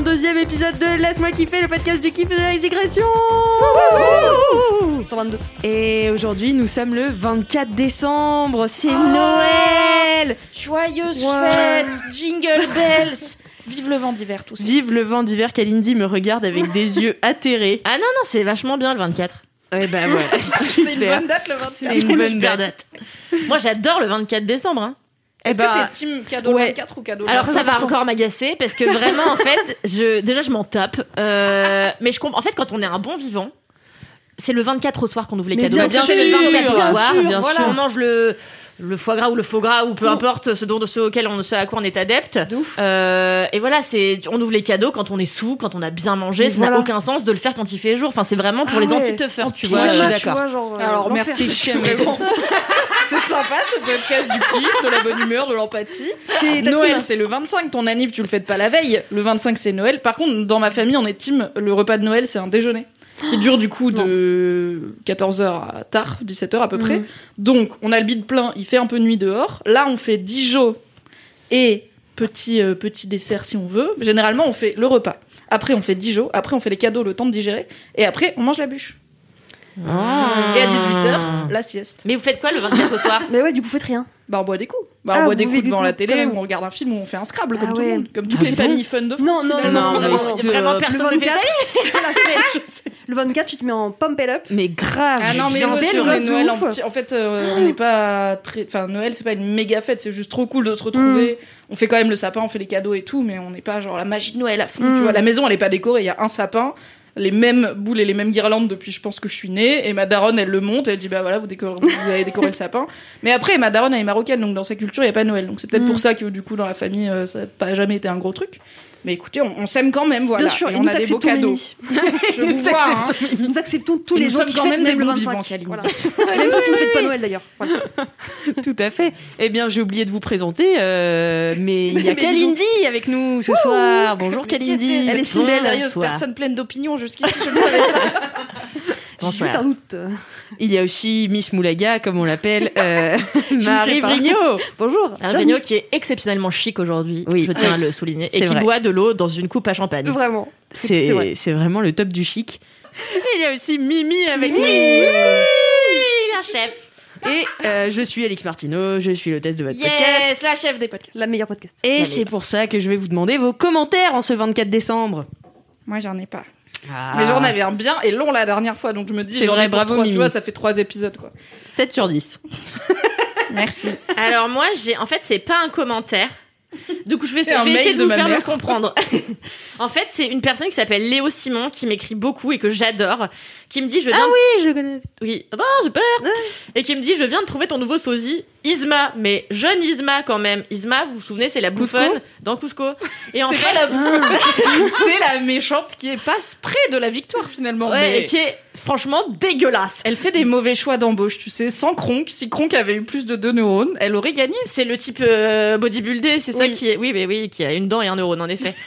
122e épisode de Laisse-moi kiffer, le podcast du kiff et de la digression 122. Et aujourd'hui, nous sommes le 24 décembre, c'est Noël Joyeuse Ouais. fête, jingle bells. Vive le vent d'hiver, tout ça. Vive le vent d'hiver qu'Alindy me regarde avec des yeux atterrés. Ah non, non, c'est vachement bien le 24. Eh ben ouais, C'est une bonne date le 24. C'est une bonne date. Moi, j'adore le 24 décembre. hein. Eh Est-ce ben, que t'es team cadeau ouais. 24 ou cadeau Alors, très ça va encore m'agacer parce que vraiment, en fait, je, déjà, je m'en tape. Euh, mais je comprends. En fait, quand on est un bon vivant, c'est le 24 au soir qu'on ouvre les Mais cadeaux. bien C'est sûr, le 24 bien au soir. sûr, bien voilà. sûr. On mange le, le foie gras ou le faux gras ou peu importe ce dont ce auquel on ce à quoi on est adepte. Euh, et voilà, c'est on ouvre les cadeaux quand on est sous, quand on a bien mangé. Mais Ça n'a aucun sens de le faire quand il fait jour. Enfin, c'est vraiment pour Ah les ouais. anti-teufeurs, tu vois. Ouais, je suis d'accord. Alors merci, vraiment. C'est sympa ce podcast du kiff, de la bonne humeur, de l'empathie. Noël c'est le 25, ton anniv tu le fêtes pas la veille. Le 25 c'est Noël. Par contre dans ma famille on est team, le repas de Noël c'est un déjeuner. Qui dure du coup de 14h à tard, 17h à peu près. Donc on a le bide plein, il fait un peu nuit dehors. Là on fait Dijon et petit, euh, petit dessert si on veut. Généralement on fait le repas. Après on fait Dijon, après on fait les cadeaux le temps de digérer. Et après on mange la bûche. Ah. Et à 18h, la sieste. Mais vous faites quoi le 24 au soir Mais ouais, du coup, faites rien. Bah on boit des coups. Bah Ah, on boit vous des coups devant la télé quand même. ou on regarde un film ou on fait un Scrabble comme Ah tout le ouais. monde, comme toutes Ah, les c'est familles fun de France. Non, non, finalement. non, non, non, non, non, vraiment le personne ne fait 24, ça. la fête. Le 24, tu te mets en pump it up. Mais grave. Ah non mais j'ai est gosse de Noël en petit. En fait euh, on n'est pas très. Enfin Noël c'est pas une méga fête, c'est juste trop cool de se retrouver. On fait quand même le sapin, on fait les cadeaux et tout, mais on n'est pas genre la magie de Noël à fond. Mm. Tu vois la maison elle est pas décorée, il y a un sapin. Les mêmes boules et les mêmes guirlandes depuis je pense que je suis née et ma daronne elle le monte elle dit bah voilà vous, décorez, vous avez décoré le sapin. Mais après ma daronne elle est marocaine donc dans sa culture il y a pas Noël. Donc c'est peut-être Mm. pour ça que du coup dans la famille euh, ça n'a pas jamais été un gros truc mais écoutez on, on s'aime quand même voilà Bien sûr, et et on a des beaux cadeaux je vous Nous vois hein. Nous acceptons tous Et les nous gens sommes qui quand même des bons 25. vivants. Voilà. Même ceux qui ne fêtent pas Noël d'ailleurs. Voilà. Tout à fait. Eh bien, j'ai oublié de vous présenter, euh, mais il y a Kalindi avec nous ce soir. Bonjour Kalindi. Elle est si Bonsoir. personne pleine d'opinions jusqu'ici, je ne savais pas. J'ai un doute. Il y a aussi Miss Moulaga, comme on l'appelle, euh, Marie. Vrigno. Bonjour. Arvenio qui est exceptionnellement chic aujourd'hui, Oui. je tiens à le souligner, et qui vrai. boit de l'eau dans une coupe à champagne. Vraiment. c'est vrai. Vraiment le top du chic. Et il y a aussi Mimi avec nous. la chef Et euh, je suis Alix Martineau, je suis l'hôtesse de votre podcast. Yes, la chef des podcasts. La meilleure podcast. Et c'est pour ça que je vais vous demander vos commentaires en ce 24 décembre. Moi, j'en ai pas. Ah. Mais j'en avais un bien et long la dernière fois, donc je me dis, C'est j'en ai bravo, trois, Tu Mimi. vois, ça fait trois épisodes, quoi. 7 sur 10. Merci. Alors moi, j'ai en fait, c'est pas un commentaire. Du coup, je vais, je essayer de, de vous faire mère. me comprendre. en fait, c'est une personne qui s'appelle Léo Simon qui m'écrit beaucoup et que j'adore, qui me dit je viens Ah oui, je connais. Oui, ah bah, super Et qui me dit, je viens de trouver ton nouveau sosie, Isma, mais jeune Isma quand même. Isma, vous vous souvenez, c'est la bouffonne dans Cusco. Et en C'est fait, pas la bouffonne. c'est la méchante qui passe près de la victoire, finalement. ouais, mais et qui est franchement dégueulasse. Elle fait des mauvais choix d'embauche, tu sais. Sans Kronk, si Kronk avait eu plus de deux neurones, elle aurait gagné. C'est le type euh, bodybuildé, c'est ça qui est. Oui, mais oui, qui a une dent et un neurone en effet.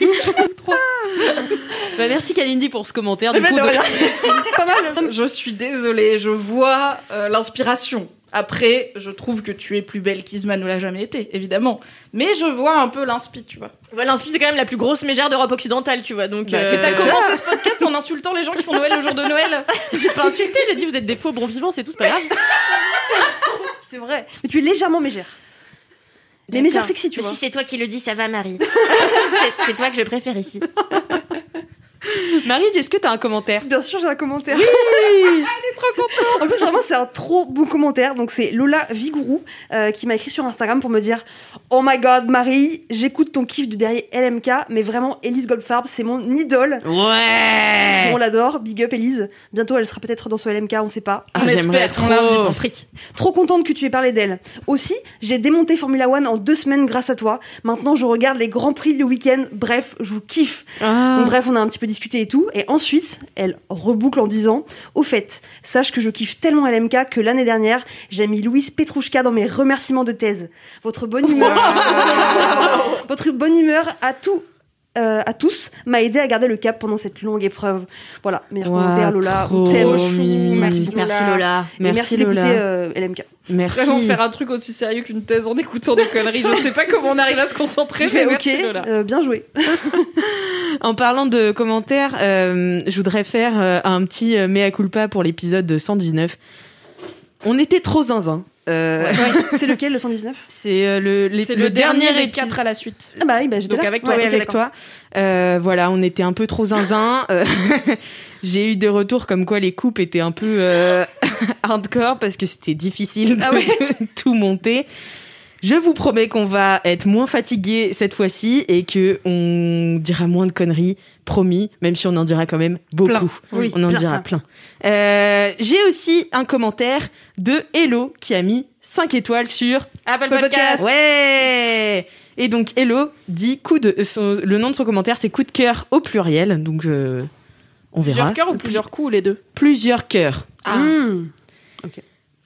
Bah, merci Kalindi pour ce commentaire. Du Mais coup, de de- rien. Pas mal. Je suis désolée, je vois euh, l'inspiration. Après, je trouve que tu es plus belle qu'Isma ne l'a jamais été, évidemment. Mais je vois un peu l'inspi, tu vois. Voilà, l'inspi, c'est quand même la plus grosse mégère d'Europe occidentale, tu vois. Donc, Bah, euh, c'est t'as commencé ce podcast en insultant les gens qui font Noël le jour de Noël. j'ai pas insulté, j'ai dit vous êtes des faux bons vivants, c'est tout, c'est pas grave. C'est vrai. Mais tu es légèrement mégère. Mais mégère sexy, tu Mais vois. si c'est toi qui le dis, ça va, Marie. c'est toi que je préfère ici. Marie, est-ce que t'as un commentaire? Bien sûr, j'ai un commentaire. Oui Elle est trop contente En plus, vraiment, c'est un trop bon commentaire. Donc, c'est Lola Vigourou euh, qui m'a écrit sur Instagram pour me dire Oh my god, Marie, j'écoute ton kiff du dernier LMK, mais vraiment, Elise Goldfarb, c'est mon idole. Ouais On l'adore. Big up, Elise. Bientôt, elle sera peut-être dans ce LMK, on sait pas. Ah, On j'aimerais espère, on trop. Trop contente que tu aies parlé d'elle. Aussi, j'ai démonté Formula One en deux semaines grâce à toi. Maintenant, je regarde les grands prix le week-end. Bref, je vous kiffe. Ah. Donc, bref, on a un petit peu discuté et tout. Et ensuite, elle reboucle en disant Au fait, sache que je kiffe tellement LMK que l'année dernière, j'ai mis Louise Petrouchka dans mes remerciements de thèse. Votre bonne humeur, votre bonne humeur à tout. Euh, à tous m'a aidé à garder le cap pendant cette longue épreuve. Voilà, meilleur Ouah, commentaire Lola, on t'aime. Merci Lola. Merci Lola. Merci, Merci, d'écouter euh, LMK. Merci. Vraiment faire un truc aussi sérieux qu'une thèse en écoutant des conneries. Je sais pas comment on arrive à se concentrer, mais ok, merci Lola. euh, bien joué. En parlant de commentaires, euh, je voudrais faire euh, un petit mea culpa pour l'épisode 119. On était trop zinzin. Euh, c'est lequel le 119 C'est euh, le, les- C'est le, dernier des épisode. quatre à la suite. Ah bah oui, bah, j'étais Donc là. avec toi, avec toi. Euh, voilà, on était un peu trop zinzin. J'ai eu des retours comme quoi les coupes étaient un peu euh, hardcore parce que c'était difficile de, Ah ouais. de tout monter. Je vous promets qu'on va être moins fatigué cette fois-ci et que on dira moins de conneries, promis, même si on en dira quand même beaucoup. Plein. Oui, on en plein, dira plein. Euh, J'ai aussi un commentaire de Hello qui a mis 5 étoiles sur Apple Podcast. Podcast. Ouais Et donc Hello dit coup de euh, son- le nom de son commentaire c'est coup de cœur au pluriel donc euh, on verra Plusieurs cœurs ou plusieurs coups ou les deux? Plusieurs cœurs. Ah. Mmh.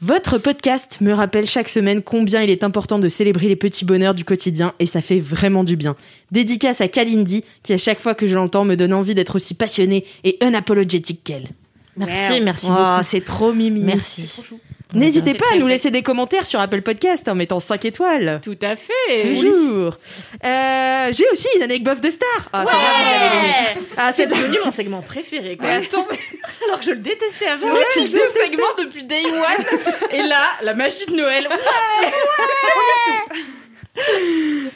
Votre podcast me rappelle chaque semaine combien il est important de célébrer les petits bonheurs du quotidien et ça fait vraiment du bien. Dédicace à Kalindi qui à chaque fois que je l'entends me donne envie d'être aussi passionnée et unapologétique qu'elle. Merci, merci Oh, beaucoup. c'est trop mimi. Merci. N'hésitez pas à nous laisser des commentaires sur Apple Podcast en mettant 5 étoales. Tout à fait. Toujours. Euh, J'ai aussi une anecdote de star. Ah, l'aimer. Ah, C'est devenu mon segment préféré, quoi. Attends, Alors que je le détestais avant. tu fais ce segment depuis day one. Et là, la magie de Noël.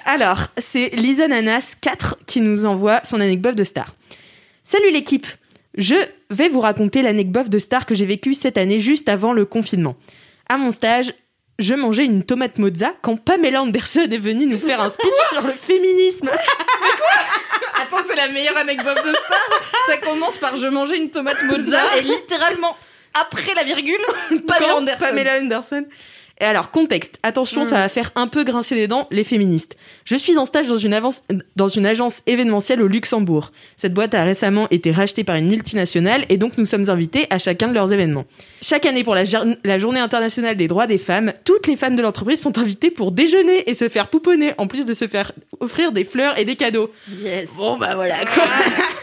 Alors, c'est Lisa Nanas 4 qui nous envoie son anecdote de star. Salut l'équipe Je vais vous raconter l'anecdote de star que j'ai vécue cette année juste avant le confinement. À mon stage, je mangeais une tomate mozza quand Pamela Anderson est venue nous faire un speech sur le féminisme. Attends, c'est la meilleure anecdote de star. Ça commence par je mangeais une tomate mozza et littéralement après la virgule, Pamela Anderson. Pamela Anderson. Et alors, contexte. Attention, ça va faire un peu grincer les dents, les féministes. Je suis en stage dans une, avance- dans une agence événementielle au Luxembourg. Cette boîte a récemment été rachetée par une multinationale et donc nous sommes invités à chacun de leurs événements. Chaque année pour la, la journée internationale des droits des femmes, toutes les femmes de l'entreprise sont invitées pour déjeuner et se faire pouponner, en plus de se faire offrir des fleurs et des cadeaux. Yes. Bon bah voilà quoi.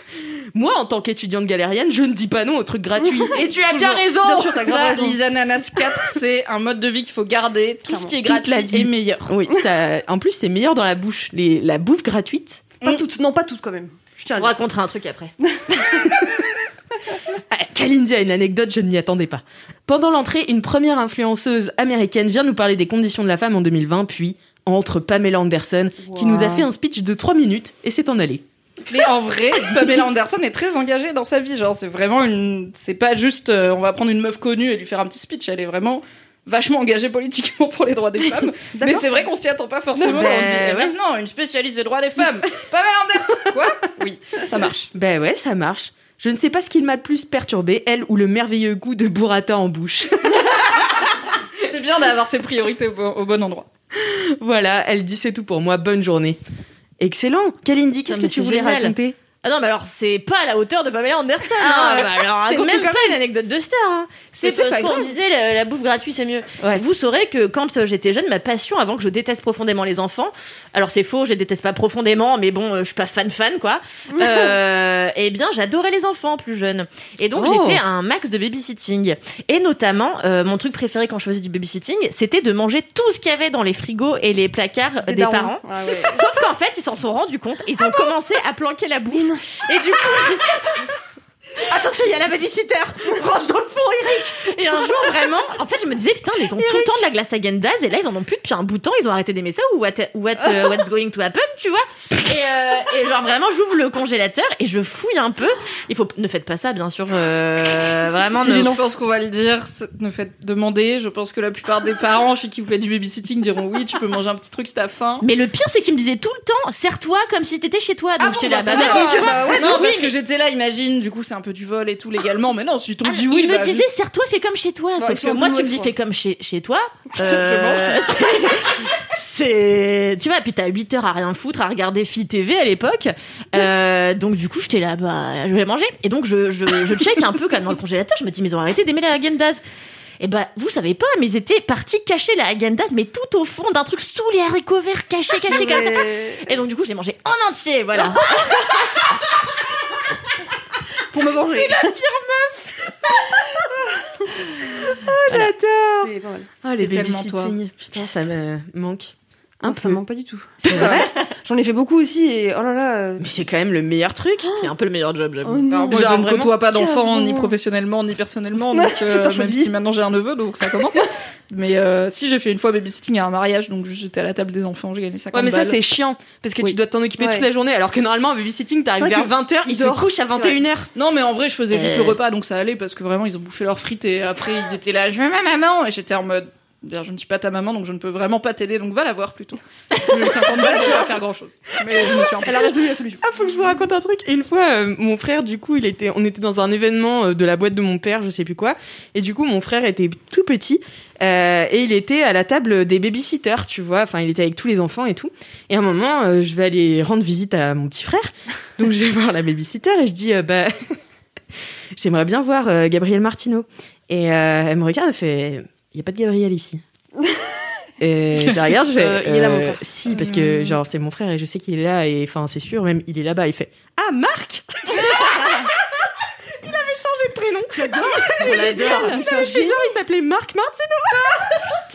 Moi, en tant qu'étudiante galérienne, je ne dis pas non aux trucs gratuits. Et tu as bien raison. Bien sûr, Ça, raison. Lisa Nanas 4, c'est un mode de vie qu'il faut garder. Tout ce qui est gratuit la vie. est meilleur. Oui, ça, en plus, c'est meilleur dans la bouche. Les, la bouffe gratuite. Pas toutes, non, pas toutes quand même. Je tiens à On le dire. racontera un truc après. Ah, Kalindi a une anecdote, je ne m'y attendais pas. Pendant l'entrée, une première influenceuse américaine vient nous parler des conditions de la femme en 2020, puis entre Pamela Anderson, qui nous a fait un speech de 3 minutes et s'est en allée. Mais en vrai, Pamela Anderson est très engagée dans sa vie. Genre, c'est vraiment une. C'est pas juste euh, on va prendre une meuf connue et lui faire un petit speech. Elle est vraiment vachement engagée politiquement pour les droits des femmes. Mais c'est vrai qu'on s'y attend pas forcément. Ben, on dit, eh, ouais. maintenant, une spécialiste des droits des femmes. Pamela Anderson Quoi? Oui, ça marche. Ben ouais, ça marche. Je ne sais pas ce qui m'a le plus perturbé, elle ou le merveilleux goût de burrata en bouche. C'est bien d'avoir ses priorités au bon, au bon endroit. voilà, elle dit c'est tout pour moi, bonne journée. Excellent. Kalindi, qu'est-ce que tu voulais génial. raconter? Ah non, mais alors, c'est pas à la hauteur de Pamela Anderson. Ah, hein. bah alors, c'est même pas une anecdote de star. hein. C'est pas qu'on disait la, la bouffe gratuite c'est mieux. Ouais. Vous saurez que quand euh, j'étais jeune, ma passion, avant que je déteste profondément les enfants, alors c'est faux, je les déteste pas profondément, mais bon, euh, je suis pas fan fan quoi. Euh, eh bien, j'adorais les enfants plus jeunes. Et donc Oh. j'ai fait un max de babysitting. Et notamment, euh, mon truc préféré quand je faisais du babysitting, c'était de manger tout ce qu'il y avait dans les frigos et les placards des, parents. Ah ouais. Sauf qu'en fait, ils s'en sont rendus compte, ils ont commencé à planquer la bouffe. Et du coup, Attention, il y a la babysitter. Range dans le fond, Eric. Et un jour, vraiment, en fait, je me disais, putain, ils ont tout le temps de la glace à Gendaz, et là, ils en ont plus depuis un bout de temps, ils ont arrêté d'aimer ça, ou what, what, euh, what's going to happen, tu vois. Et, euh, et genre, vraiment, j'ouvre le congélateur, et je fouille un peu. Il faut, ne faites pas ça, bien sûr, euh, vraiment. Si ne- je pense qu'on va le dire, ne faites demander. Je pense que la plupart des parents chez qui vous faites du babysitting diront oui, tu peux manger un petit truc si t'as faim. Mais le pire, c'est qu'ils me disaient tout le temps, serre-toi comme si t'étais chez toi. Donc j'étais là, bah, bah, bah, tu vois. bah, ouais, non, Oui, parce mais- que j'étais là, imagine, du coup c'est un peu du vol et tout légalement, mais non, si Ah, dit oui, il me bah, disait, serre-toi, fais comme chez toi. Ouais, Sauf que moi, tu me dis, fais comme chez, chez toi. Je Euh, c'est, tu vois, puis t'as 8 heures à rien foutre, à regarder Fi TV à l'époque. Euh, donc, du coup, j'étais là, bah, je vais manger. Et donc, je, je, je check un peu quand même dans le congélateur. Je me dis, mais ils ont arrêté d'aimer la Häagen-Dazs. Et bah, vous savez pas, mais ils étaient partis cacher la Häagen-Dazs, mais tout au fond d'un truc sous les haricots verts, cachés, cachés comme ça. Et donc, du coup, je l'ai mangé en entier, voilà. Pour me venger. J'adore. C'est pas mal. Ah, les C'est tellement babysitting. Putain, ça me manque. Un Un ça peu. me manque pas du tout. C'est vrai. J'en ai fait beaucoup aussi et oh là là. euh, Mais c'est quand même le meilleur truc. C'est un peu le meilleur job, j'avoue. Oh non. Alors, moi, Genre je ne vraiment côtoie pas d'enfants, 15 ni professionnellement, ni personnellement, donc c'est euh, un choix même de vie. si maintenant j'ai un neveu, donc ça commence. mais euh, si j'ai fait une fois babysitting à un mariage, donc j'étais à la table des enfants, j'ai gagné 50 Ouais, mais ça balles. c'est chiant parce que Oui. tu dois t'en occuper Ouais. toute la journée alors que normalement un babysitting t'arrives C'est vrai vers 20h, ils il se dort. couchent à C'est vrai. 21h. Non, mais en vrai, je faisais juste Euh. le repas, donc ça allait parce que vraiment, ils ont bouffé leurs frites et après, ils étaient là, je veux ma maman. Et j'étais en mode, D'ailleurs, je ne suis pas ta maman, donc je ne peux vraiment pas t'aider, donc va la voir plutôt. Eu 50 balles pour pas faire grand chose. Mais je me suis Elle a résolu la solution. Ah, faut que je vous raconte un truc. Et une fois, euh, mon frère, du coup, il était, on était dans un événement euh, de la boîte de mon père, je sais plus quoi. Et du coup, mon frère était tout petit euh, et il était à la table des babysitters, tu vois. Enfin, il était avec tous les enfants et tout. Et à un moment, euh, je vais aller rendre visite à mon petit frère. Donc, je vais voir la babysitter et je dis, euh, bah, j'aimerais bien voir euh, Gabriel Martineau. Et euh, elle me regarde, elle fait, il y a pas de Gabriel ici. Et je la regarde, je fais, Euh, il est là, mon euh, frère. Si, parce que genre c'est mon frère et je sais qu'il est là et enfin c'est sûr, même il est là-bas. Il fait Ah Marc Il avait changé de prénom. On l'adore. Il avait fait genre il s'appelait Marc Martin.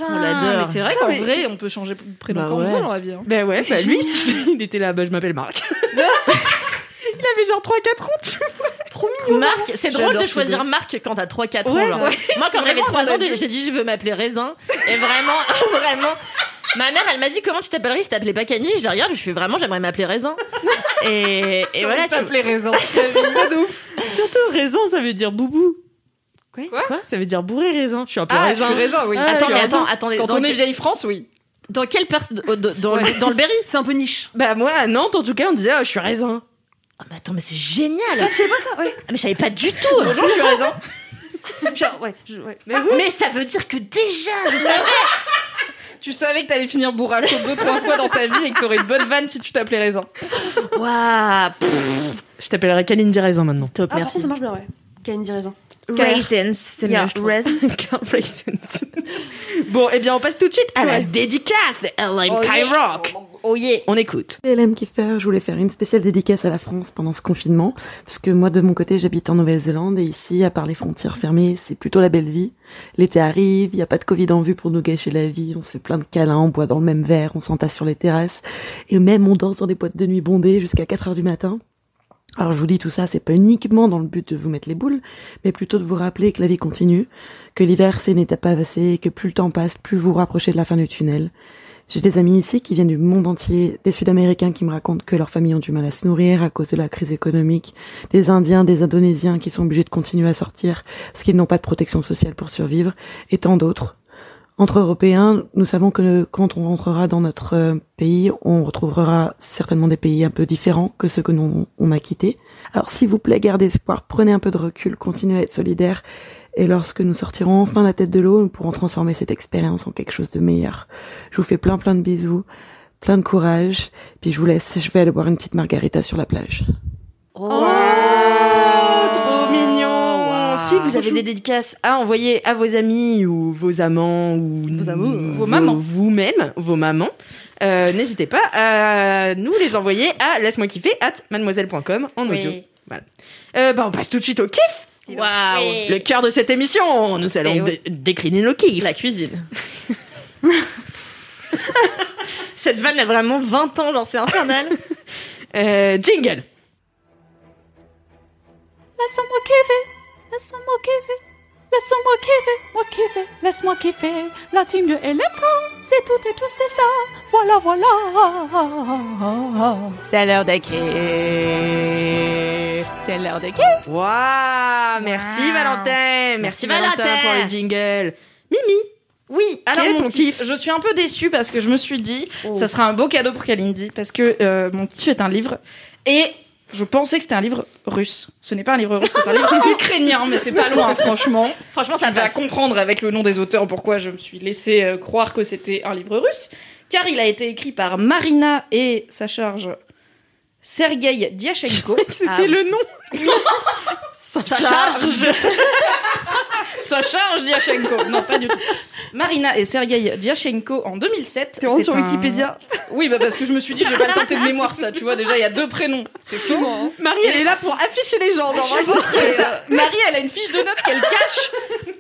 On l'adore. Mais c'est vrai qu'en mais- vrai, on peut changer de prénom Bah quand on veut dans la vie. hein. Ben ouais, bah lui il était là, bah je m'appelle Marc. Il avait genre 3-4 ans. tu vois. Marc, c'est drôle de choisir. Marc quand t'as 3-4 Ouais, ans. genre. Moi, quand j'avais vraiment 3 dans ans, j'ai dit je veux m'appeler Raisin. Et vraiment, vraiment. Ma mère, elle m'a dit comment tu t'appellerais si t'appelais pas Camille? Je la regarde, je fais vraiment, j'aimerais m'appeler Raisin. Et, et voilà. tu- t'appeler raison. Surtout raisin, ça veut dire boubou. Quoi? Ça veut dire bourré raisin. Je suis un peu Ah, je raisin. suis raisin, oui. Attends, Je suis mais raisin. attends, attendez. Quand on est vieille France, oui. dans quelle partie dans, le- dans le Berry? C'est un peu niche. Bah moi à Nantes en tout cas on disait ah, je suis raisin. Ah, mais attends, mais c'est génial. Tu sais pas ça Ouais. Ah, mais je savais pas du tout. Bonjour, je suis raisin. Genre, ouais. je- ouais. Mais ça veut dire que déjà, je savais. Tu savais que t'allais finir bourracho deux, trois fois dans ta vie et que t'aurais une bonne vanne si tu t'appelais raisin. Waouh. Je t'appellerai Kalindi raisin maintenant. Top, Ah, par merci. contre, ça marche bien, ouais. Candy raison. Raisins, c'est Yeah, mieux, je raisins. bon, eh bien, on passe tout de suite à la dédicace de LM Rock. Oh yeah. On écoute. LM Kiffer, je voulais faire une spéciale dédicace à la France pendant ce confinement, parce que moi de mon côté j'habite en Nouvelle-Zélande et ici, à part les frontières fermées, c'est plutôt la belle vie. L'été arrive, il n'y a pas de Covid en vue pour nous gâcher la vie, on se fait plein de câlins, on boit dans le même verre, on s'entasse sur les terrasses, et même on dort sur des boîtes de nuit bondées jusqu'à 4 heures du matin. Alors je vous dis tout ça, c'est pas uniquement dans le but de vous mettre les boules, mais plutôt de vous rappeler que la vie continue, que l'hiver c'est une étape et que plus le temps passe, plus vous vous rapprochez de la fin du tunnel. J'ai des amis ici qui viennent du monde entier, des Sud-Américains qui me racontent que leurs familles ont du mal à se nourrir à cause de la crise économique, des Indiens, des Indonésiens qui sont obligés de continuer à sortir parce qu'ils n'ont pas de protection sociale pour survivre, et tant d'autres. Entre Européens, nous savons que quand on rentrera dans notre euh, pays, on retrouvera certainement des pays un peu différents que ceux que nous on a quittés. Alors s'il vous plaît, gardez espoir, prenez un peu de recul, continuez à être solidaires, et lorsque nous sortirons enfin la tête de l'eau, nous pourrons transformer cette expérience en quelque chose de meilleur. Je vous fais plein plein de bisous, plein de courage, puis je vous laisse, je vais aller boire une petite margarita sur la plage. Si vous avez des dédicaces à envoyer à vos amis ou vos amants ou Vos amours. Vos mamans. vous-même, vos mamans, euh, n'hésitez pas à nous les envoyer à laisse-moi kiffer at mademoiselle.com en audio. Voilà. Euh, bah, on passe tout de suite au kiff. Waouh. Le cœur de cette émission, nous allons Eh oui. décliner nos kiffs. La cuisine. Cette vanne a vraiment 20 ans, genre c'est infernal. Euh, jingle. laisse-moi kiffer, laisse-moi kiffer. Laisse-moi kiffer, moi kiffer, laisse-moi kiffer. La team de LMK, c'est toutes et tous des stars. Voilà, voilà. C'est l'heure de kiff. C'est l'heure de kiff. Waouh Merci Wow. Valentin Merci, Merci, Valentin, Valentin. pour le jingle. Mimi Oui, alors Quel est mon ton kiff, Je suis un peu déçue parce que je me suis dit, ça sera un beau cadeau pour Kalindi parce que euh, mon kiff est un livre et je pensais que c'était un livre russe. Ce n'est pas un livre russe, c'est un livre ukrainien, mais c'est pas loin, franchement. Franchement, Ça va comprendre avec le nom des auteurs pourquoi je me suis laissé euh, croire que c'était un livre russe, car il a été écrit par Marina et sa charge Sergei Diachenko. C'était Ah le nom Ça charge Ça charge Diachenko Non, pas du tout. Marina et Sergei Diachenko en 2007. T'es C'est sur un- Wikipédia. Oui, bah parce que je me suis dit, je vais pas le tenter de mémoire, ça. Tu vois, déjà, il y a deux prénoms. C'est chaud. Marie, elle est là pour afficher les gens. Genre, euh, Marie, elle a une fiche de notes qu'elle cache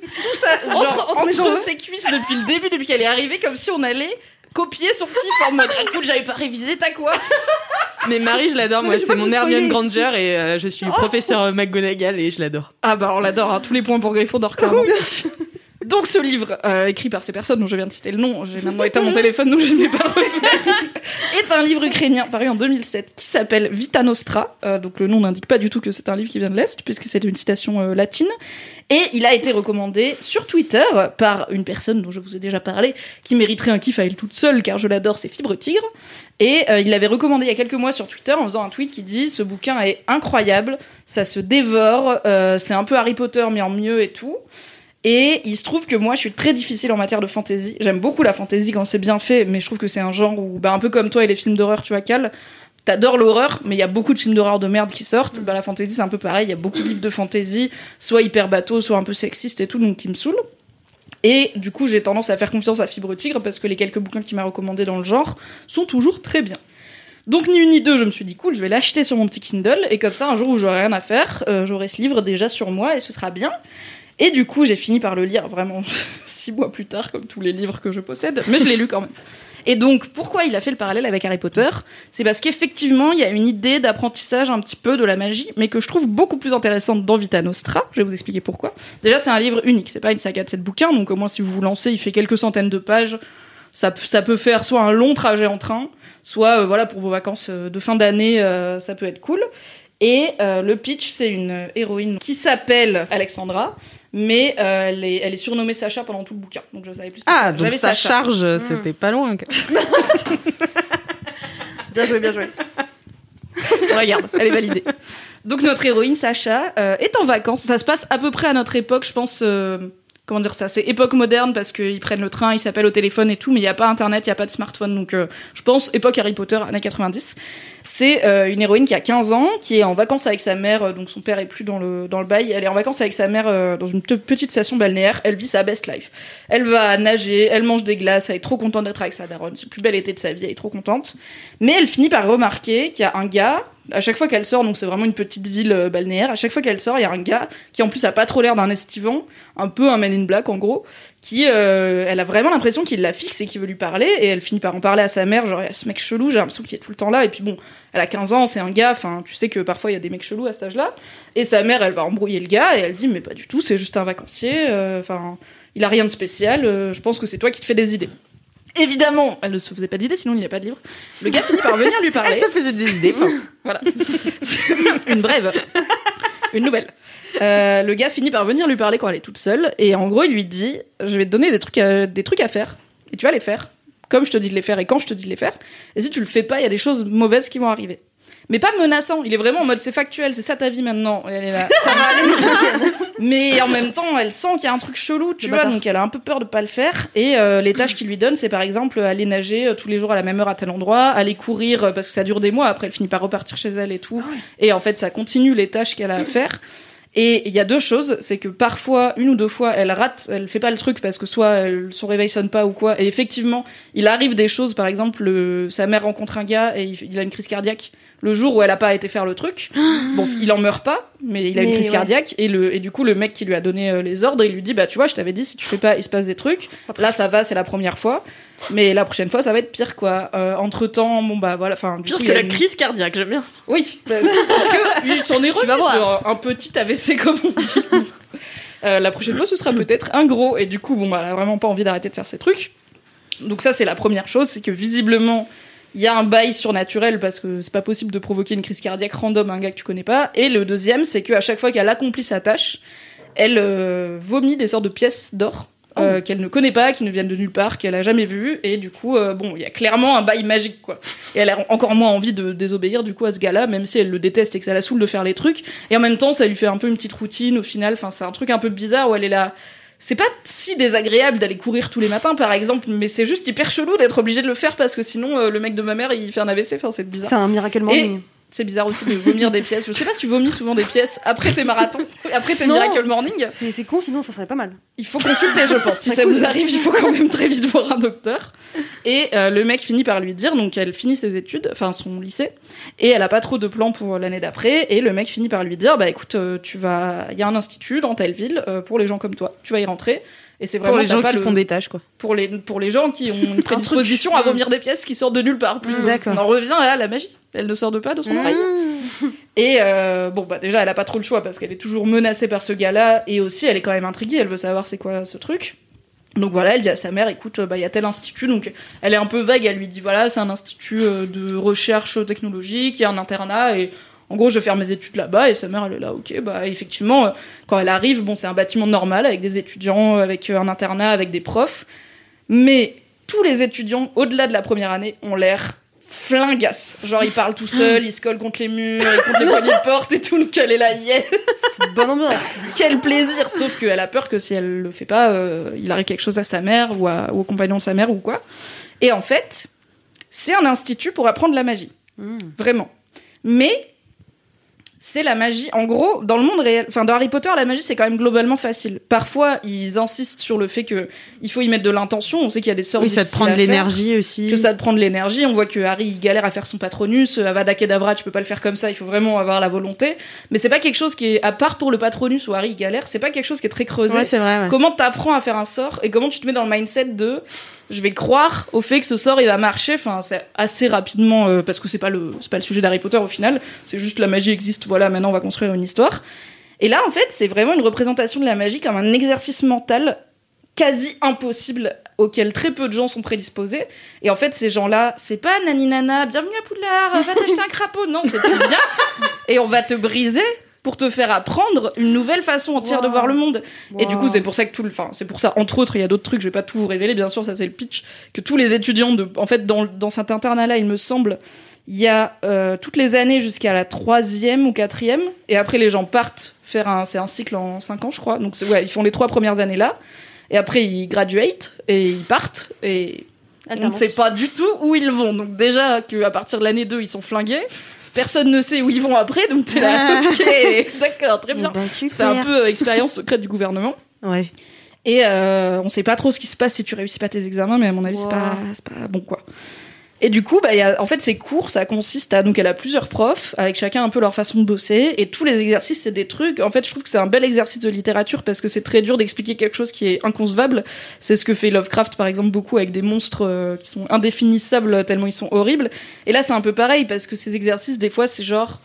sous sa, genre, entre entre, ses cuisses depuis le début, depuis qu'elle est arrivée, comme si on allait copier son petit en mode, écoute, j'avais pas révisé, t'as quoi Mais Marie, je l'adore. Moi, c'est mon Hermione. Granger et euh, je suis professeur McGonagall et je l'adore. Ah bah, on l'adore, hein, tous les points pour Gryffondor, clairement. Donc ce livre, euh, écrit par ces personnes dont je viens de citer le nom, j'ai maintenant éteint mon téléphone donc je ne vais pas refaire, est un livre ukrainien paru en 2007 qui s'appelle Vita Nostra. Euh, donc le nom n'indique pas du tout que c'est un livre qui vient de l'Est puisque c'est une citation euh, latine. Et il a été recommandé sur Twitter par une personne dont je vous ai déjà parlé, qui mériterait un kiff à elle toute seule car je l'adore, c'est Fibre Tigre. Et il l'avait recommandé il y a quelques mois sur Twitter en faisant un tweet qui dit ce bouquin est incroyable, ça se dévore, c'est un peu Harry Potter mais en mieux et tout. Et il se trouve que moi, je suis très difficile en matière de fantasy. J'aime beaucoup la fantasy quand c'est bien fait, mais je trouve que c'est un genre où, bah, un peu comme toi et les films d'horreur, tu vois, Cal, t'adores l'horreur, mais il y a beaucoup de films d'horreur de merde qui sortent. Bah, la fantasy, c'est un peu pareil. Il y a beaucoup de livres de fantasy, soit hyper bateau, soit un peu sexiste et tout, donc qui me saoulent. Et du coup, j'ai tendance à faire confiance à Fibre Tigre parce que les quelques bouquins qu'il m'a recommandés dans le genre sont toujours très bien. Donc ni une ni deux, je me suis dit cool, je vais l'acheter sur mon petit Kindle et comme ça, un jour où j'aurai rien à faire, euh, j'aurai ce livre déjà sur moi et ce sera bien. Et du coup, j'ai fini par le lire vraiment six mois plus tard, comme tous les livres que je possède, mais je l'ai lu quand même. Et donc, pourquoi il a fait le parallèle avec Harry Potter? C'est parce qu'effectivement, il y a une idée d'apprentissage un petit peu de la magie, mais que je trouve beaucoup plus intéressante dans Vita Nostra. Je vais vous expliquer pourquoi. Déjà, c'est un livre unique, c'est pas une saga de sept bouquins, donc au moins si vous vous lancez, il fait quelques centaines de pages. Ça, peut faire soit un long trajet en train, soit euh, voilà pour vos vacances euh, de fin d'année, euh, ça peut être cool. Et le pitch, c'est une héroïne qui s'appelle Alexandra, mais euh, elle, est, elle est surnommée Sacha pendant tout le bouquin. Donc je savais plus. Ah, donc Sacha. charge, c'était pas loin. Bien joué, bien joué. On la garde, elle est validée. Donc notre héroïne Sacha euh, est en vacances. Ça se passe à peu près à notre époque, je pense. euh, comment dire ça C'est époque moderne parce qu'ils prennent le train, ils s'appellent au téléphone et tout, mais il n'y a pas internet, il n'y a pas de smartphone. Donc euh, je pense époque Harry Potter, années 90. C'est euh, une héroïne qui a 15 ans, qui est en vacances avec sa mère, euh, donc son père est plus dans le, dans le bail. Elle est en vacances avec sa mère dans une te- petite station balnéaire. Elle vit sa best life. Elle va nager, elle mange des glaces, elle est trop contente d'être avec sa daronne. C'est le plus bel été de sa vie, elle est trop contente. Mais elle finit par remarquer qu'il y a un gars, à chaque fois qu'elle sort, donc c'est vraiment une petite ville euh, balnéaire, à chaque fois qu'elle sort, il y a un gars qui en plus a pas trop l'air d'un estivant, un peu un man in black en gros, qui, euh, elle a vraiment l'impression qu'il la fixe et qu'il veut lui parler, et elle finit par en parler à sa mère, genre, il y a ce mec chelou, j'ai l'impression qu'il est tout le temps là, et puis bon, elle a 15 ans, c'est un gars, enfin, tu sais que parfois il y a des mecs chelous à cet âge-là, et sa mère, elle va embrouiller le gars, et elle dit, mais pas du tout, c'est juste un vacancier, euh, enfin, il a rien de spécial, je pense que c'est toi qui te fais des idées. Évidemment, elle ne se faisait pas d'idées, sinon il n'y a pas de livre. Le gars finit par venir lui parler. Elle se faisait des idées. enfin, Voilà. une brève. Une nouvelle. Euh, le gars finit par venir lui parler quand elle est toute seule. Et en gros, il lui dit Je vais te donner des trucs, à, des trucs à faire. Et tu vas les faire. Comme je te dis de les faire et quand je te dis de les faire. Et si tu le fais pas, il y a des choses mauvaises qui vont arriver. Mais pas menaçant. Il est vraiment en mode C'est factuel, c'est ça ta vie maintenant. Elle est là. Ça va aller. Mais en même temps, elle sent qu'il y a un truc chelou, tu vois. Donc elle a un peu peur de pas le faire. Et euh, les tâches qu'il lui donne, c'est par exemple aller nager euh, tous les jours à la même heure à tel endroit, aller courir euh, parce que ça dure des mois. Après, elle finit par repartir chez elle et tout. Et en fait, ça continue les tâches qu'elle a à faire. Et il y a deux choses, c'est que parfois, une ou deux fois, elle rate, elle fait pas le truc parce que soit elle- son réveil sonne pas ou quoi. Et effectivement, il arrive des choses, par exemple, le- sa mère rencontre un gars et il, il a une crise cardiaque le jour où elle a pas été faire le truc. Bon, il en meurt pas, mais il a une crise ouais. cardiaque et le et du coup le mec qui lui a donné euh, les ordres, il lui dit bah tu vois, je t'avais dit si tu fais pas, il se passe des trucs. Là ça va, c'est la première fois. Mais la prochaine fois, ça va être pire, quoi. entre temps, bon bah voilà, enfin pire que la crise cardiaque, j'aime bien. Oui, bah, parce que est remis sur un petit AVC comme on dit. la prochaine fois, ce sera peut-être un gros, et du coup, bon bah, elle a vraiment pas envie d'arrêter de faire ces trucs. Donc ça, c'est la première chose, c'est que visiblement, il y a un bail surnaturel parce que c'est pas possible de provoquer une crise cardiaque random à un gars que tu connais pas. Et le deuxième, c'est qu'à chaque fois qu'elle accomplit sa tâche, elle euh, vomit des sortes de pièces d'or. Euh, oh. qu'elle ne connaît pas, qui ne viennent de nulle part, qu'elle a jamais vues, et du coup, euh, bon, il y a clairement un bail magique, quoi. Et elle a encore moins envie de désobéir, du coup, à ce gars-là, même si elle le déteste et que ça la saoule de faire les trucs. Et en même temps, ça lui fait un peu une petite routine, au final, enfin, c'est un truc un peu bizarre où elle est là, c'est pas si désagréable d'aller courir tous les matins, par exemple, mais c'est juste hyper chelou d'être obligé de le faire parce que sinon, euh, le mec de ma mère, il fait un AVC. Enfin, c'est bizarre. C'est un miracle morning. C'est bizarre aussi de vomir des pièces. Je sais pas si tu vomis souvent des pièces après tes marathons, après tes Miracle Morning. C'est con, sinon ça serait pas mal. Il faut consulter, je pense. Si ça vous arrive, il faut quand même très vite voir un docteur. Et euh, le mec finit par lui dire, donc elle finit ses études, enfin son lycée, et elle a pas trop de plans pour l'année d'après. Et le mec finit par lui dire, bah écoute, euh, tu vas, il y a un institut dans telle ville pour les gens comme toi. Tu vas y rentrer. Et c'est vraiment pour les gens qui font des tâches, quoi. Pour les, pour les gens qui ont une prédisposition à vomir des pièces qui sortent de nulle part. Plutôt. On en revient à la magie. Elle ne sort de pas de son oreille. Mmh. Et euh, bon, bah déjà, elle a pas trop le choix parce qu'elle est toujours menacée par ce gars-là. Et aussi, elle est quand même intriguée. Elle veut savoir c'est quoi ce truc. Donc voilà, elle dit à sa mère, écoute, bah il y a tel institut, donc elle est un peu vague, elle lui dit voilà, c'est un institut euh, de recherche technologique, il y a un internat et en gros, je vais faire mes études là-bas et sa mère, elle est là, ok, bah effectivement, euh, quand elle arrive, bon, c'est un bâtiment normal avec des étudiants, avec euh, un internat, avec des profs, mais tous les étudiants, au-delà de la première année, ont l'air flingasses. Genre, ils parlent tout seuls, ils se collent contre les murs, ils contre les poignées de porte et tout, donc elle est là, yes Bonne ambiance Quel plaisir Sauf qu'elle a peur que si elle le fait pas, euh, il arrive quelque chose à sa mère ou, au compagnon de sa mère ou quoi. Et en fait, c'est un institut pour apprendre la magie. Hmm. Vraiment. Mais c'est la magie. En gros, dans le monde réel, enfin dans Harry Potter, la magie c'est quand même globalement facile. Parfois, ils insistent sur le fait que il faut y mettre de l'intention. On sait qu'il y a des sorts. Oui, ça te prend de l'énergie aussi. Que ça te prend de l'énergie. On voit que Harry il galère à faire son Patronus. Avada Kedavra, tu peux pas le faire comme ça. Il faut vraiment avoir la volonté. Mais c'est pas quelque chose qui est à part pour le Patronus où Harry il galère. C'est pas quelque chose qui est très creusé. Ouais, c'est vrai. Ouais. Comment t'apprends à faire un sort et comment tu te mets dans le mindset de je vais croire au fait que ce sort il va marcher. Enfin, c'est assez rapidement euh, parce que c'est pas le c'est pas le sujet d'Harry Potter au final. C'est juste la magie existe. Voilà, maintenant on va construire une histoire. Et là, en fait, c'est vraiment une représentation de la magie comme un exercice mental quasi impossible auquel très peu de gens sont prédisposés. Et en fait, ces gens-là, c'est pas nani nana, bienvenue à Poudlard, va t'acheter un crapaud. Non, c'est bien. Et on va te briser pour te faire apprendre une nouvelle façon entière de voir le monde. Et du coup, c'est pour ça que tout le, enfin, c'est pour ça, entre autres, il y a d'autres trucs, je vais pas tout vous révéler, bien sûr, ça c'est le pitch, que tous les étudiants de, en fait, dans, dans cet internat-là, il me semble, il y a euh, toutes les années jusqu'à la troisième ou quatrième, et après les gens partent faire un, c'est un cycle en cinq ans, je crois. Donc ouais, ils font les trois premières années là, et après ils graduate et ils partent et on ne sait pas du tout où ils vont. Donc déjà qu'à partir de l'année 2, ils sont flingués personne ne sait où ils vont après, donc t'es là, ok, d'accord, très bien. C'est eh ben, un peu euh, expérience secrète du gouvernement. Ouais. Et euh, on sait pas trop ce qui se passe si tu réussis pas tes examens, mais à mon avis, c'est pas, pas bon quoi. Et du coup, bah, y a, en fait, ces cours, ça consiste à donc elle a plusieurs profs avec chacun un peu leur façon de bosser et tous les exercices, c'est des trucs. En fait, je trouve que c'est un bel exercice de littérature parce que c'est très dur d'expliquer quelque chose qui est inconcevable. C'est ce que fait Lovecraft, par exemple, beaucoup avec des monstres euh, qui sont indéfinissables tellement ils sont horribles. Et là, c'est un peu pareil parce que ces exercices, des fois, c'est genre,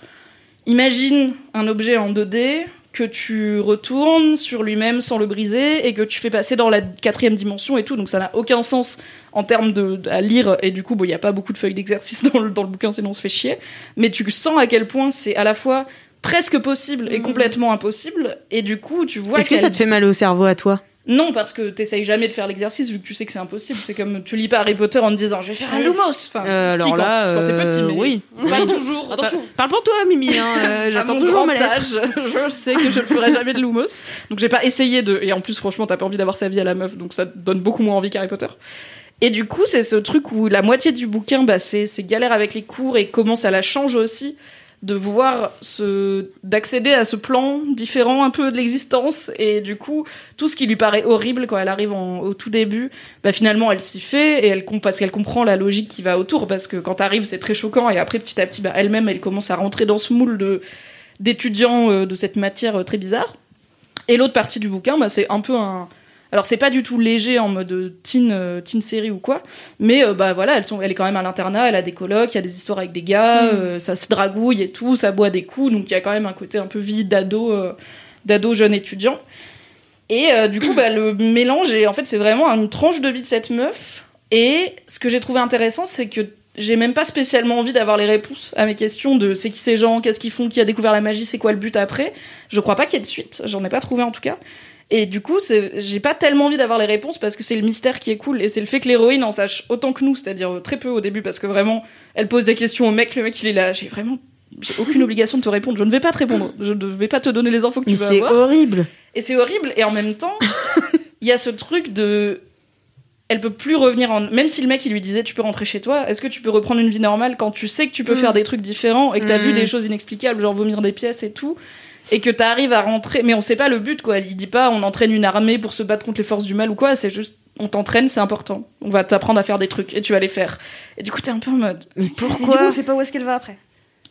imagine un objet en 2D que tu retournes sur lui-même sans le briser et que tu fais passer dans la quatrième dimension et tout. Donc ça n'a aucun sens en termes de, à lire et du coup, il n'y a pas beaucoup de feuilles d'exercice dans le, dans le bouquin, sinon on se fait chier. Mais tu sens à quel point c'est à la fois presque possible et mmh. complètement impossible et du coup, tu vois. Est-ce que ça te fait mal au cerveau à toi? Non, parce que t'essayes jamais de faire l'exercice vu que tu sais que c'est impossible. C'est comme tu lis pas Harry Potter en te disant je vais faire un lumos. Enfin, euh, alors là, quand, t'es petit, euh, oui. Pas toujours. Attention. Parle pour toi, Mimi. Hein, euh, J'attends toujours ma lettre. je sais que je ne ferai jamais de lumos. Donc j'ai pas essayé de. Et en plus, franchement, t'as pas envie d'avoir sa vie à la meuf, donc ça donne beaucoup moins envie qu'Harry Potter. Et du coup, c'est ce truc où la moitié du bouquin, bah, c'est galère avec les cours et comment ça la change aussi de voir ce d'accéder à ce plan différent un peu de l'existence. Et du coup tout ce qui lui paraît horrible quand elle arrive au tout début bah finalement elle s'y fait et elle parce qu'elle comprend la logique qui va autour. Parce que quand t'arrives c'est très choquant et après petit à petit bah, elle-même elle commence à rentrer dans ce moule de d'étudiants euh, de cette matière euh, très bizarre. Et l'autre partie du bouquin bah, c'est un peu un Alors c'est pas du tout léger en mode euh, teen, euh, teen série ou quoi, mais euh, bah voilà, elles sont, elle est quand même à l'internat, elle a des colocs, il y a des histoires avec des gars, Mm. euh, ça se dragouille et tout, ça boit des coups, donc il y a quand même un côté un peu vie d'ado, euh, d'ado jeune étudiant. Et du coup, bah, le mélange, et en fait, c'est vraiment une tranche de vie de cette meuf. Et ce que j'ai trouvé intéressant, c'est que j'ai même pas spécialement envie d'avoir les réponses à mes questions de c'est qui ces gens, qu'est-ce qu'ils font, qui a découvert la magie, c'est quoi le but après. Je crois pas qu'il y ait de suite, j'en ai pas trouvé en tout cas. Et du coup, c'est- j'ai pas tellement envie d'avoir les réponses parce que c'est le mystère qui est cool et c'est le fait que l'héroïne en sache autant que nous, c'est-à-dire euh, très peu au début parce que vraiment, elle pose des questions au mec, le mec il est là, j'ai vraiment, j'ai aucune obligation de te répondre, je ne vais pas te répondre, je ne vais pas te donner les infos que tu veux c'est avoir. horrible. Et c'est horrible. Et en même temps, il y a ce truc de. Elle peut plus revenir en. Même si le mec il lui disait tu peux rentrer chez toi, est-ce que tu peux reprendre une vie normale quand tu sais que tu peux Mm. faire des trucs différents et que t'as Mm. vu des choses inexplicables, genre vomir des pièces et tout, et que t'arrives à rentrer. Mais on sait pas le but quoi. Il dit pas on entraîne une armée pour se battre contre les forces du mal ou quoi, c'est juste on t'entraîne, c'est important. On va t'apprendre à faire des trucs et tu vas les faire. Et du coup t'es un peu en mode. Mais Et du coup, pourquoi on sait pas où est-ce qu'elle va après.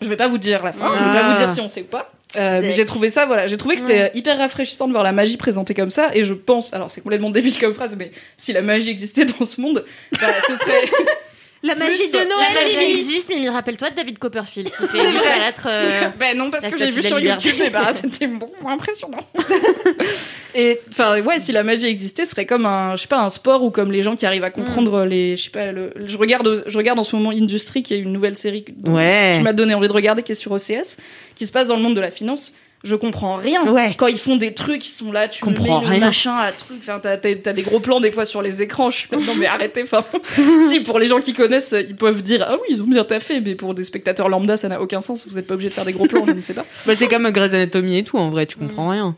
Je vais pas vous dire la fin, je vais pas Ah. vous dire si on sait ou pas. Euh, mais j'ai trouvé ça, voilà, j'ai trouvé que c'était hyper rafraîchissant de voir la magie présentée comme ça. Et je pense, alors c'est complètement débile comme phrase, mais si la magie existait dans ce monde, bah, ce serait. La magie Plus- de La Noël magie existe, Mimi, rappelle-toi de David Copperfield qui fait disparaître. euh, Ben non, parce La que j'ai vu la sur. YouTube, et bah c'était bon, impressionnant. et enfin, ouais, si la magie existait, ce serait comme un, je sais pas, un sport ou comme les gens qui arrivent à comprendre les, je sais pas, le, je regarde, je regarde en ce moment Industry, qui est une nouvelle série Ouais. tu m'as donné envie de regarder, qui est sur OCS, qui se passe dans le monde de la finance. Je comprends rien. Ouais. Quand ils font des trucs, ils sont là, tu Comprends mets le rien. machin à truc. Enfin, t'as, t'as- t'as des gros plans des fois sur les écrans. Je suis là, non mais arrêtez. Enfin, si pour les gens qui connaissent, ils peuvent dire ah oui ils ont bien taffé, mais pour des spectateurs lambda ça n'a aucun sens. Vous êtes pas obligé de faire des gros plans, je ne sais pas. Bah, c'est comme Grey's Anatomy et tout, en vrai, tu comprends rien.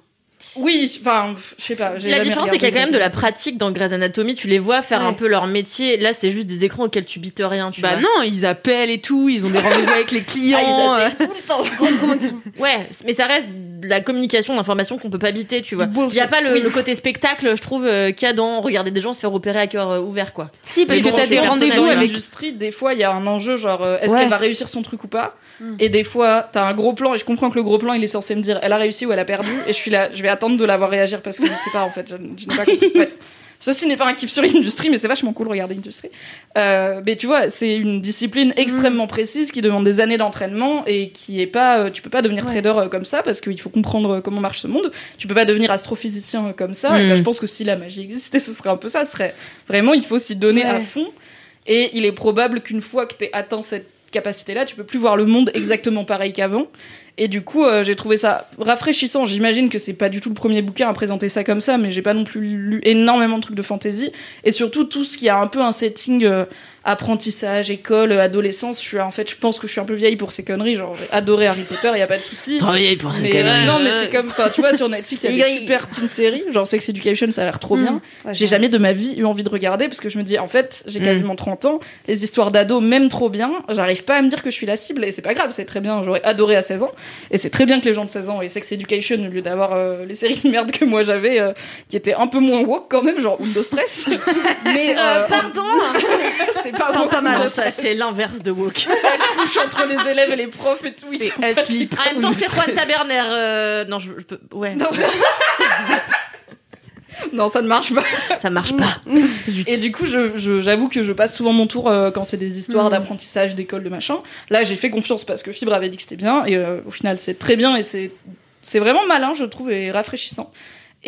Oui, enfin, je sais pas. La différence, c'est qu'il y a quand même de la pratique dans Grey's Anatomy. Tu les vois faire Ouais. un peu leur métier. Là, c'est juste des écrans auxquels tu bites rien. Tu Bah vois. non, ils appellent et tout, ils ont des rendez-vous avec les clients. Ah, euh. ils appellent tout le temps. Ouais, mais ça reste de la communication d'informations qu'on peut pas biter, tu vois. Il y a pas le, Oui. le côté spectacle, je trouve, euh, qu'il y a dans regarder des gens se faire opérer à cœur euh, ouvert, quoi. Si, parce Mais que bon, t'as des rendez-vous avec. l'industrie, des fois, il y a un enjeu, genre, euh, est-ce Ouais. qu'elle va réussir son truc ou pas? Mm. Et des fois, t'as un gros plan, et je comprends que le gros plan, il est censé me dire, elle a réussi ou elle a perdu, et je suis là, je vais attendre de la voir réagir parce que je sais pas, en fait, je, je n'ai pas compris. Bref. Ceci n'est pas un kiff sur l'industrie, mais c'est vachement cool de regarder l'industrie. Euh, mais tu vois, c'est une discipline extrêmement précise qui demande des années d'entraînement et qui est pas, euh, tu peux pas devenir trader euh, comme ça parce qu'il faut comprendre euh, comment marche ce monde. Tu peux pas devenir astrophysicien comme ça. Et Mm. là, je pense que si la magie existait, ce serait un peu ça. Ce serait vraiment, il faut s'y donner Ouais. à fond. Et il est probable qu'une fois que t'aies atteint cette capacité-là, tu peux plus voir le monde exactement pareil qu'avant. Et du coup, euh, j'ai trouvé ça rafraîchissant. J'imagine que c'est pas du tout le premier bouquin à présenter ça comme ça, mais j'ai pas non plus lu énormément de trucs de fantasy. Et surtout, tout ce qui a un peu un setting euh, apprentissage, école, adolescence. Je suis, en fait, je pense que je suis un peu vieille pour ces conneries. Genre, j'ai adoré Harry Potter, y a pas de souci. Travailler pour ces Mais, conneries. euh, non, mais c'est comme, enfin, tu vois, sur Netflix, il y a des Il- super teen séries. Genre, Sex Education, ça a l'air trop bien. Ouais, J'ai jamais de ma vie eu envie de regarder parce que je me dis, en fait, j'ai Mm. quasiment 30 ans, les histoires d'ados, même trop bien, j'arrive pas à me dire que je suis la cible et c'est pas grave, c'est très bien, j'aurais adoré à 16 ans. Et c'est très bien que les gens de 16 ans aient Sex Education au lieu d'avoir euh, les séries de merde que moi j'avais, euh, qui étaient un peu moins woke quand même, genre Undo Stress. Mais, euh, pardon c'est pas Pas- mal, Ça, c'est l'inverse de woke. Ça couche entre les élèves et les profs et tout. ils sont pas- Asleep. En même temps, c'est Juan. Taberner. euh, Non, je, je peux. Ouais, Non. non, ça ne marche pas. ça marche pas. Et du coup, je- je- j'avoue que je passe souvent mon tour euh, quand c'est des histoires Mhm. d'apprentissage, d'école, de machin. Là, j'ai fait confiance parce que Fibre avait dit que c'était bien, et euh, au final, c'est très bien, et c'est vraiment malin, je trouve, et rafraîchissant.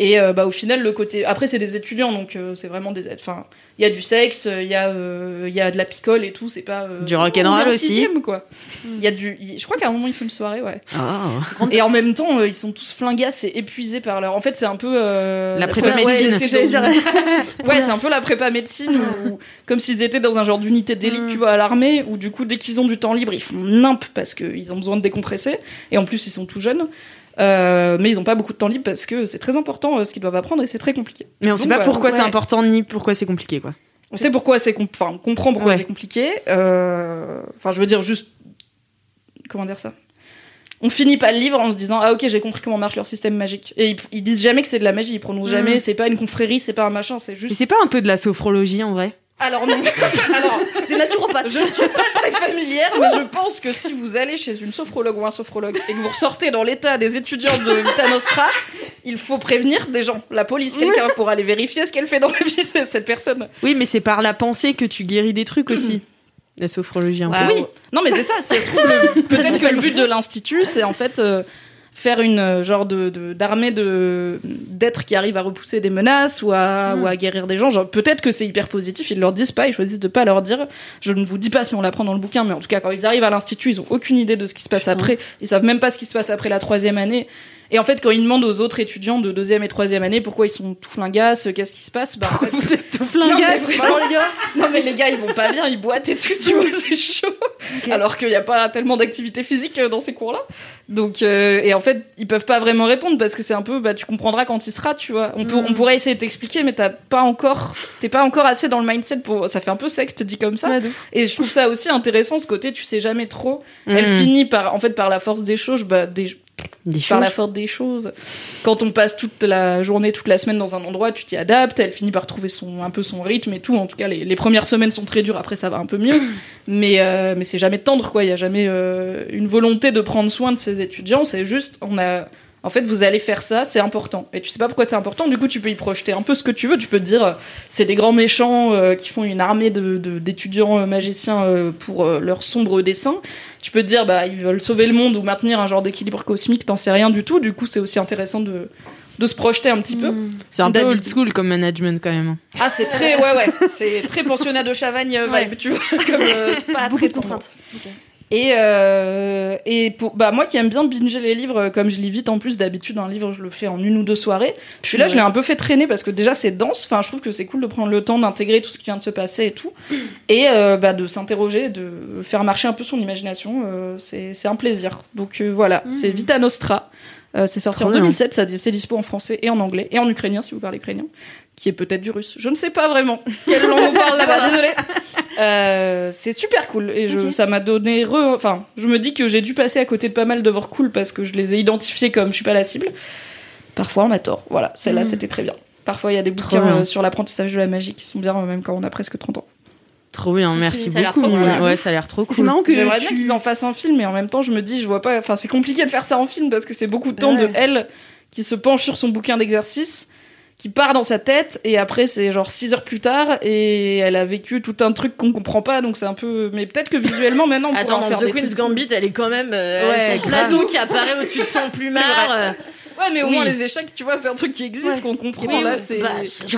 Et euh, bah, au final, le côté. Après, c'est des étudiants, donc euh, c'est vraiment des. Enfin, il y a du sexe, il y, a, euh, il y a de la picole et tout, c'est pas. euh, Du rock'n'roll aussi. sixième, quoi. Il y a du. Je crois qu'à un moment, ils font une soirée, ouais. Ah. Et en même temps, euh, ils sont tous flingasses et épuisés par leur. En fait, c'est un peu. euh, La prépa ouais, médecine. c'est- J'allais dire- Ouais, c'est un peu la prépa médecine, ou comme s'ils étaient dans un genre d'unité d'élite, Mm. tu vois, à l'armée, où du coup, dès qu'ils ont du temps libre, ils font nimp parce qu'ils ont besoin de décompresser, et en plus, ils sont tout jeunes. Euh, mais ils ont pas beaucoup de temps libre parce que c'est très important euh, ce qu'ils doivent apprendre et c'est très compliqué. Mais on sait Donc, pas voilà. pourquoi c'est important ni pourquoi c'est compliqué, quoi. On sait pourquoi c'est, com- enfin, on comprend pourquoi Ouais. c'est compliqué. euh, Enfin, je veux dire juste, comment dire ça? On finit pas le livre en se disant ah ok j'ai compris comment marche leur système magique. Et ils, ils disent jamais que c'est de la magie, ils prononcent jamais, c'est pas une confrérie, c'est pas un machin, c'est Mais juste. c'est pas un peu de la sophrologie en vrai? Alors non. Alors Des naturopathes. Je ne suis pas très familière, mais je pense que si vous allez chez une sophrologue ou un sophrologue et que vous ressortez dans l'état des étudiants de Vita Nostra, il faut prévenir des gens, la police, quelqu'un pour aller vérifier ce qu'elle fait dans la vie de cette personne. Oui, mais c'est par la pensée que tu guéris des trucs aussi. La sophrologie un Ouais, peu. oui. Non, mais c'est ça. Si ça se trouve, le- peut-être que le but de l'institut, c'est en fait euh, faire une euh, genre de d'armée de d'êtres qui arrivent à repousser des menaces ou à ou à guérir des gens. Genre peut-être que c'est hyper positif. Ils leur disent pas. Ils choisissent de pas leur dire. Je ne vous dis pas si on l'apprend dans le bouquin, mais en tout cas quand ils arrivent à l'institut, ils ont aucune idée de ce qui se passe après. Ils savent même pas ce qui se passe après la troisième année. Et en fait, quand ils demandent aux autres étudiants de deuxième et troisième année pourquoi ils sont tout flingasses, qu'est-ce qui se passe, bah, en fait, Vous êtes tout non mais, vraiment, les gars, non mais les gars ils vont pas bien, ils boitent et tout, tu vois, c'est chaud. Alors qu'il n'y a pas tellement d'activité physique euh, dans ces cours-là. Donc euh, et en fait ils peuvent pas vraiment répondre parce que c'est un peu bah tu comprendras quand il sera, tu vois. On peut on pourrait essayer de t'expliquer mais t'as pas encore t'es pas encore assez dans le mindset pour ça fait un peu secte dit comme ça. Ouais. Et je trouve ça aussi intéressant ce côté tu sais jamais trop. Elle Mm. finit par en fait par la force des choses bah des Des par la force des choses. Quand on passe toute la journée, toute la semaine dans un endroit, tu t'y adaptes. Elle finit par trouver son un peu son rythme et tout. En tout cas, les, les premières semaines sont très dures. Après, ça va un peu mieux. Mais euh, mais c'est jamais tendre quoi. Il y a jamais euh, une volonté de prendre soin de ses étudiants. C'est juste on a en fait, vous allez faire ça, c'est important. Et tu sais pas pourquoi c'est important, du coup, tu peux y projeter un peu ce que tu veux. Tu peux te dire, euh, c'est des grands méchants euh, qui font une armée de- de- d'étudiants euh, magiciens euh, pour euh, leur sombre dessin. Tu peux te dire, bah, ils veulent sauver le monde ou maintenir un genre d'équilibre cosmique, t'en sais rien du tout. Du coup, c'est aussi intéressant de, de se projeter un petit peu. C'est un peu old school comme management quand même. Ah, c'est très, ouais, ouais, c'est très pensionnat de Chavagne vibe, tu vois, comme euh, c'est pas Beaucoup très tendre. Et, euh, et pour, bah, moi qui aime bien binger les livres, euh, comme je lis vite en plus, d'habitude, un livre, je le fais en une ou deux soirées. Puis là, je l'ai un peu fait traîner parce que déjà, c'est dense. Enfin, je trouve que c'est cool de prendre le temps d'intégrer tout ce qui vient de se passer et tout. Et euh, bah, de s'interroger, de faire marcher un peu son imagination. euh, c'est c'est un plaisir. Donc euh, voilà, c'est Vita Nostra. Euh, c'est sorti Trop en bien. 2007, ça, c'est dispo en français et en anglais et en ukrainien si vous parlez ukrainien, qui est peut-être du russe. Je ne sais pas vraiment quelle langue on parle là-bas, désolé. Euh, c'est super cool et je, ça m'a donné re... enfin je me dis que j'ai dû passer à côté de pas mal d'œuvres cool parce que je les ai identifiées comme je suis pas la cible parfois on a tort voilà celle-là c'était très bien parfois il y a des Trop bouquins bien. euh, sur l'apprentissage de la magie qui sont bien euh, même quand on a presque 30 ans Trop bien, merci ça a l'air beaucoup. trop cool. Ouais, ça a l'air trop cool. C'est marrant que j'aimerais tu- bien qu'ils en fassent un film mais en même temps je me dis je vois pas enfin c'est compliqué de faire ça en film parce que c'est beaucoup de temps Ouais. de elle qui se penche sur son bouquin d'exercice qui part dans sa tête et après c'est genre 6 heures plus tard et elle a vécu tout un truc qu'on comprend pas donc c'est un peu mais peut-être que visuellement maintenant on Attends, en dans faire The des Queen's trucs. Gambit, elle est quand même euh, Ouais, son grave. plateau qui apparaît au-dessus de son plumard. Ouais, mais au Oui. moins les échecs, tu vois, c'est un truc qui existe, Ouais. qu'on comprend. oui, là, c'est. bah,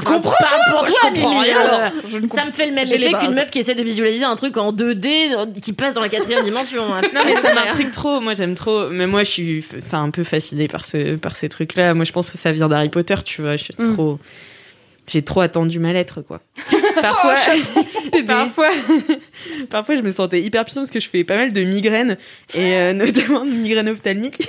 comprends pas pour Moi, toi, je comprends Mimi, rien. alors. alors. Je ne Ça me fait le même effet qu'une meuf qui essaie de visualiser un truc en 2D euh, qui passe dans la quatrième dimension. hein. Non mais ça m'intrigue trop. Moi j'aime trop. Mais moi je suis enfin un peu fascinée par ce par ces trucs là. Moi je pense que ça vient d'Harry Potter. Tu vois. Je suis Mm. trop. J'ai trop attendu ma lettre quoi. Parfois. parfois. parfois je me sentais hyper puissante parce que je fais pas mal de migraines et euh, notamment de migraines ophtalmiques.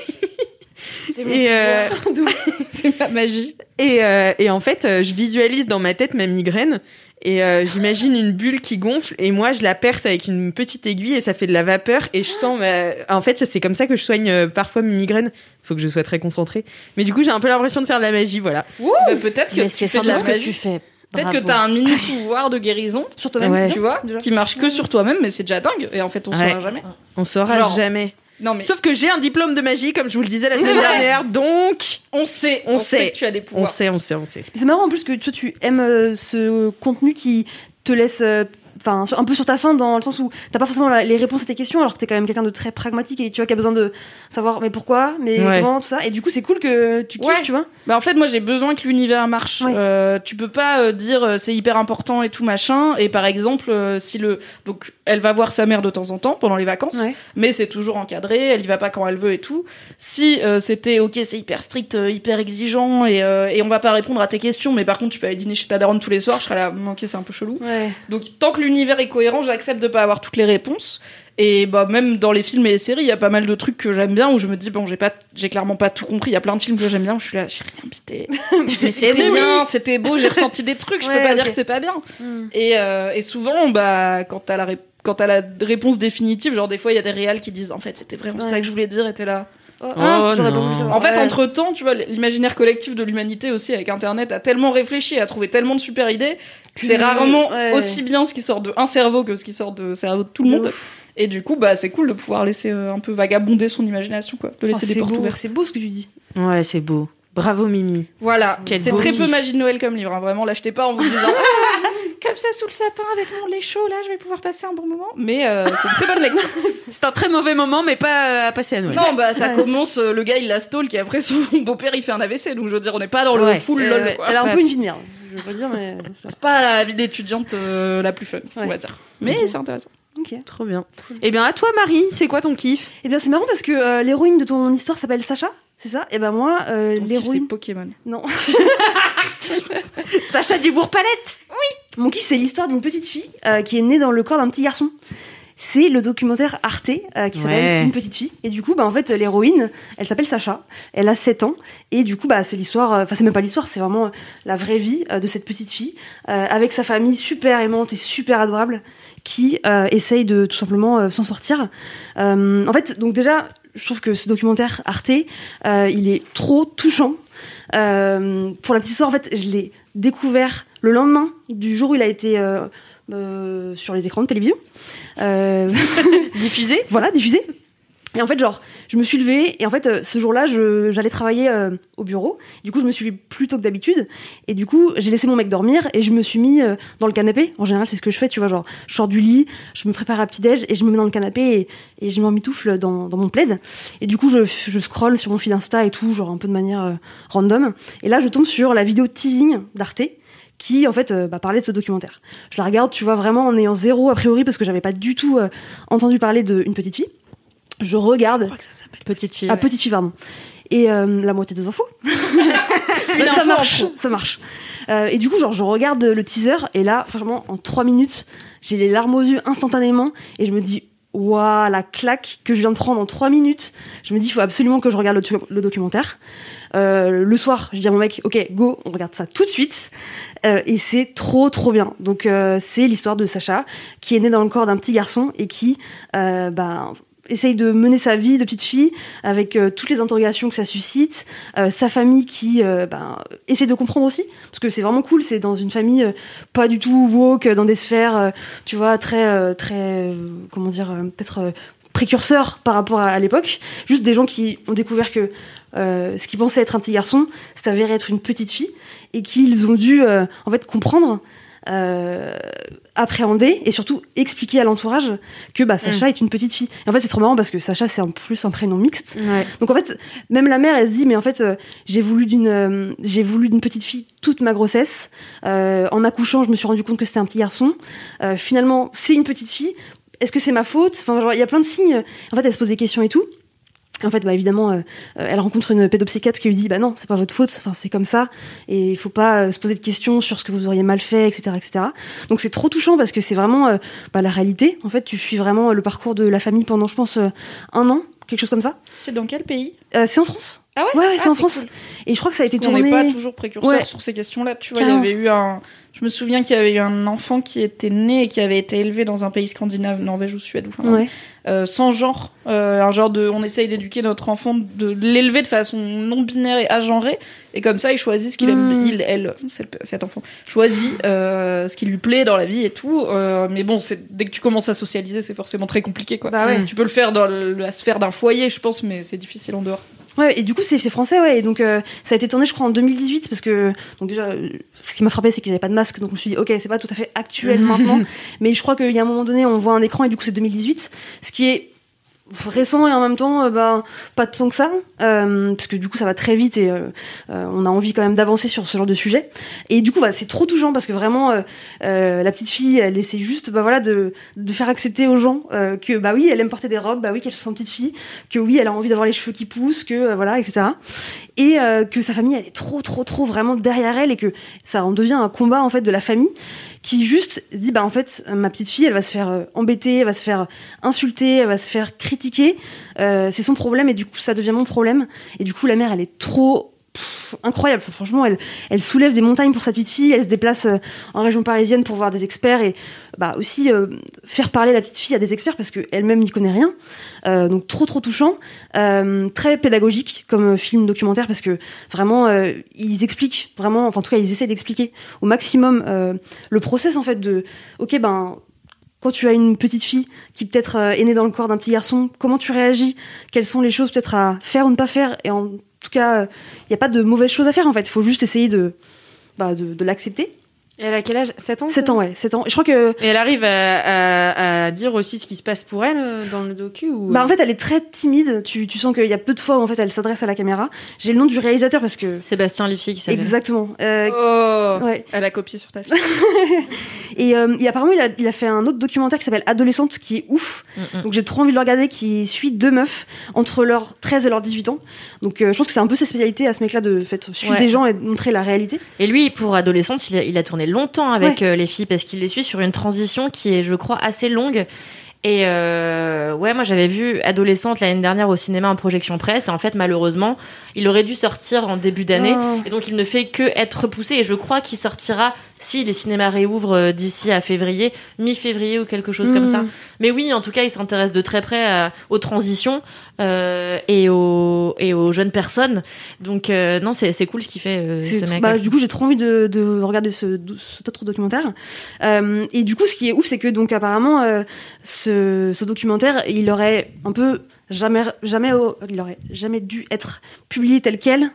C'est euh, c'est ma magie. Et, euh, et en fait, euh, je visualise dans ma tête ma migraine et euh, j'imagine une bulle qui gonfle et moi je la perce avec une petite aiguille et ça fait de la vapeur et je sens ma... en fait c'est comme ça que je soigne parfois mes migraines faut que je sois très concentrée mais du coup j'ai un peu l'impression de faire de la magie voilà Bah, peut-être que c'est de la que tu fais. Peut-être que t'as un mini pouvoir de guérison, Sur toi-même, Ouais. c'est tu vois, déjà. qui marche que sur toi-même, mais c'est déjà dingue. Et en fait, on Ouais. saura jamais. on saura Genre- jamais Non, mais sauf que j'ai un diplôme de magie comme je vous le disais la semaine dernière donc on sait, On on, sait. sait. que tu as des on pouvoirs. sait on sait on sait C'est marrant en plus que toi tu aimes euh, ce contenu qui te laisse euh, enfin un peu sur ta faim dans le sens où t'as pas forcément la- les réponses à tes questions alors que t'es quand même quelqu'un de très pragmatique et tu vois qui a besoin de savoir mais pourquoi mais Ouais. comment tout ça et du coup c'est cool que tu kiffes Ouais. tu vois Bah en fait moi j'ai besoin que l'univers marche. Ouais. Euh, tu peux pas euh, dire euh, c'est hyper important et tout machin. Et par exemple euh, si le donc elle va voir sa mère de temps en temps pendant les vacances, mais c'est toujours encadré. Elle y va pas quand elle veut et tout. Si c'était ok c'est hyper strict, hyper exigeant et et on va pas répondre à tes questions, mais par contre tu peux aller dîner chez ta daronne tous les soirs, je serais là ok c'est un peu chelou. Donc tant que l'univers est cohérent, j'accepte de pas avoir toutes les réponses. Et bah même dans les films et les séries, il y a pas mal de trucs que j'aime bien où je me dis bon, j'ai pas j'ai clairement pas tout compris. Il y a plein de films que j'aime bien où je suis là, j'ai rien pité. Mais c'était bien, c'était beau, j'ai ressenti des trucs, je peux pas dire que c'est pas bien. Hmm. Et, euh, et souvent bah quand t'as la quand la réponse définitive, genre des fois il y a des réals qui disent en fait c'était vraiment Ouais. ça que je voulais dire et t'es là. Oh, Oh, j'aurais pas non. voulu savoir. En fait, Ouais. entre temps, tu vois, l'imaginaire collectif de l'humanité aussi avec Internet a tellement réfléchi, a trouvé tellement de super idées que c'est rarement ouais. aussi bien ce qui sort de un cerveau que ce qui sort de cerveau de tout le De monde. ouf. Et du coup, bah, c'est cool de pouvoir laisser euh, un peu vagabonder son imagination, quoi, de Oh, laisser des c'est portes beau, ouvertes. c'est beau ce que tu dis ouais c'est beau Bravo Mimi. Voilà, Quel c'est très peu magie de Noël comme livre. hein. Vraiment, l'achetez pas en vous disant comme ça sous le sapin avec mon lait chaud là, je vais pouvoir passer un bon moment. Mais euh, c'est une très bonne lecture. C'est un très mauvais moment, mais pas euh, à passer à Noël. Non, bah ça commence, euh, le gars il la stalk et après son beau-père il fait un AVC. Donc je veux dire, on n'est pas dans le Ouais. full Euh, lol. ouais. Elle a un peu une vie de merde. Je veux pas dire, mais. C'est pas la vie d'étudiante euh, la plus fun, on va dire. Mais c'est intéressant. Ok. Trop bien. Eh bien, à toi Marie, c'est quoi ton kiff? Eh bien, c'est marrant parce que euh, l'héroïne de ton histoire s'appelle Sacha, c'est ça? Et ben moi, euh, kiff, c'est l'héroïne. Pokémon. Non. Sacha Dubourg-Palette? Mon kiff, c'est l'histoire d'une petite fille euh, qui est née dans le corps d'un petit garçon. C'est le documentaire Arte euh, qui s'appelle Ouais. Une petite fille. Et du coup, bah, en fait, l'héroïne, elle s'appelle Sacha. Elle a 7 ans. Et du coup, bah, c'est l'histoire, euh, enfin, c'est même pas l'histoire, c'est vraiment la vraie vie euh, de cette petite fille euh, avec sa famille super aimante et super adorable qui euh, essaye de tout simplement euh, s'en sortir. Euh, en fait, donc déjà, je trouve que ce documentaire Arte, euh, il est trop touchant. Euh, pour la petite histoire, en fait, je l'ai découvert le lendemain du jour où il a été euh, sur les écrans de télévision. Diffusé voilà, diffusé. Et en fait, genre, je me suis levée et en fait, euh, ce jour-là, j'allais travailler euh, au bureau. Du coup, je me suis levée plus tôt que d'habitude. Et du coup, j'ai laissé mon mec dormir et je me suis mis euh, dans le canapé. En général, c'est ce que je fais, tu vois, genre, je sors du lit, je me prépare à petit-déj et je me mets dans le canapé et, et je m'emmitoufle dans, dans mon plaid. Et du coup, je, je scrolle sur mon fil Insta et tout, genre un peu de manière random. Et là, je tombe sur la vidéo teasing d'Arte qui en fait bah, parlait de ce documentaire. Je la regarde, tu vois, vraiment en ayant zéro a priori parce que j'avais pas du tout entendu parler d'une petite fille. Je regarde. Petite fille. Ah, ouais. petite fille, pardon. Et euh, la moitié des infos. Une ça info marche, ça marche. Euh, et du coup, genre, je regarde le teaser et là, franchement, en trois minutes, j'ai les larmes aux yeux instantanément et je me dis, waouh, la claque que je viens de prendre en trois minutes. Je me dis, il faut absolument que je regarde le, documentaire. Euh, le soir, je dis à mon mec, ok, go, on regarde ça tout de suite. Euh, et c'est trop, trop bien. Donc, euh, c'est l'histoire de Sacha qui est né dans le corps d'un petit garçon et qui, euh, bah, essaye de mener sa vie de petite fille avec euh, toutes les interrogations que ça suscite, euh, sa famille qui euh, ben, essaie de comprendre aussi, parce que c'est vraiment cool, c'est dans une famille pas du tout woke, dans des sphères, tu vois, très, très, comment dire, peut-être précurseurs par rapport à, à l'époque, juste des gens qui ont découvert que ce qui pensait être un petit garçon, c'est avéré être une petite fille, et qu'ils ont dû en fait comprendre euh, appréhender et surtout expliquer à l'entourage que bah, Sacha est une petite fille. Et en fait, c'est trop marrant parce que Sacha, c'est en plus un prénom mixte. Ouais. Donc en fait, même la mère, elle se dit, mais en fait, euh, j'ai voulu d'une, euh, j'ai voulu d'une petite fille toute ma grossesse. En accouchant, je me suis rendu compte que c'était un petit garçon. Finalement, c'est une petite fille. Est-ce que c'est ma faute? Enfin, il y a plein de signes. En fait, elle se pose des questions et tout. Et En fait, bah évidemment, euh, euh, elle rencontre une pédopsychiatre qui lui dit, bah non, c'est pas votre faute. Enfin, c'est comme ça, et il faut pas euh, se poser de questions sur ce que vous auriez mal fait, etc., etc. Donc c'est trop touchant parce que c'est vraiment euh, bah, la réalité. En fait, tu suis vraiment le parcours de la famille pendant, je pense, un an, quelque chose comme ça. C'est dans quel pays? C'est en France. Ah ouais? Ouais, ouais, c'est Ah, en France. cool. Et je crois que ça a été On tourné. n'est pas toujours précurseur Ouais. sur ces questions-là. Tu vois, il y avait eu un. Je me souviens qu'il y avait eu un enfant qui était né et qui avait été élevé dans un pays scandinave, Norvège ou Suède, ou enfin. Euh, sans genre, euh, un genre de, on essaye d'éduquer notre enfant, de l'élever de façon non binaire et agenrée, et comme ça il choisit ce qu'il aime, Mm. il, elle, cet enfant choisit euh, ce qui lui plaît dans la vie et tout. euh, mais bon, c'est dès que tu commences à socialiser, c'est forcément très compliqué, quoi. Bah ouais. Tu peux le faire dans la sphère d'un foyer, je pense, mais c'est difficile en dehors. Ouais, et du coup, c'est français, ouais. Et donc, euh, ça a été tourné, je crois, en 2018, parce que, donc déjà, euh, ce qui m'a frappé, c'est qu'ils n'avaient pas de masque, donc je me suis dit, ok, c'est pas tout à fait actuel maintenant, mais je crois qu'il y a un moment donné, on voit un écran, et du coup, c'est 2018, ce qui est récent et en même temps, bah, pas tant que ça, euh, parce que du coup, ça va très vite et euh, on a envie quand même d'avancer sur ce genre de sujet. Et du coup, bah, c'est trop touchant parce que vraiment, la petite fille, elle essaie juste, bah voilà, de, de faire accepter aux gens que, bah oui, elle aime porter des robes, bah oui, qu'elle se sent petite fille, que oui, elle a envie d'avoir les cheveux qui poussent, que voilà, etc. Et que sa famille, elle est trop, trop, trop vraiment derrière elle et que ça en devient un combat en fait de la famille qui juste dit bah en fait ma petite fille elle va se faire euh, embêter, elle va se faire insulter, elle va se faire critiquer, Euh, c'est son problème et du coup ça devient mon problème et du coup la mère elle est trop incroyable. Franchement, elle, elle soulève des montagnes pour sa petite fille. Elle se déplace euh, en région parisienne pour voir des experts et bah aussi euh, faire parler la petite fille à des experts parce qu'elle-même n'y connaît rien. Euh, donc trop trop touchant, Euh, très pédagogique comme film documentaire parce que vraiment ils expliquent vraiment, enfin en tout cas ils essaient d'expliquer au maximum le process en fait de, ok ben quand tu as une petite fille qui peut-être est née dans le corps d'un petit garçon, comment tu réagis? Quelles sont les choses peut-être à faire ou ne pas faire? Et en tout cas, il n'y a pas de mauvaises choses à faire en fait. Il faut juste essayer de, bah, de l'accepter. Et elle a quel âge? 7 ans 7 ans, ouais, 7 ans. Et je crois que. Et elle arrive à, à, à, dire aussi ce qui se passe pour elle euh, dans le docu ou... Bah, en fait, elle est très timide. Tu, tu sens qu'il y a peu de fois où en fait, elle s'adresse à la caméra. J'ai le nom du réalisateur parce que. Sébastien Liffier qui s'appelle. Exactement. Euh, Oh, ouais. elle a copié sur ta fille. Et, euh, et apparemment, il a, il a fait un autre documentaire qui s'appelle Adolescente qui est ouf. Mm. Donc j'ai trop envie de le regarder, qui suit deux meufs entre leurs 13 et leurs 18 ans. Donc euh, je pense que c'est un peu sa spécialité à ce mec-là de fait, suivre Ouais. des gens et de montrer la réalité. Et lui, pour adolescente, il a, il a tourné longtemps avec Ouais. euh, les filles parce qu'il les suit sur une transition qui est, je crois, assez longue. Et euh, ouais, moi j'avais vu adolescente l'année dernière au cinéma en projection presse. Et en fait, malheureusement, il aurait dû sortir en début d'année. Oh. Et donc il ne fait que être repoussé. Et je crois qu'il sortira si les cinémas réouvrent euh, d'ici à février, mi-février ou quelque chose comme Mm. ça. Mais oui, en tout cas, il s'intéresse de très près à- aux transitions euh, et aux et aux jeunes personnes. Donc euh, non, c'est c'est cool ce qu'il fait euh, ce mec. bah, du coup, j'ai trop envie de, de regarder ce, cet autre documentaire. Euh, et du coup, ce qui est ouf, c'est que donc apparemment, euh, ce, ce documentaire, il aurait un peu jamais, jamais, il aurait jamais dû être publié tel quel.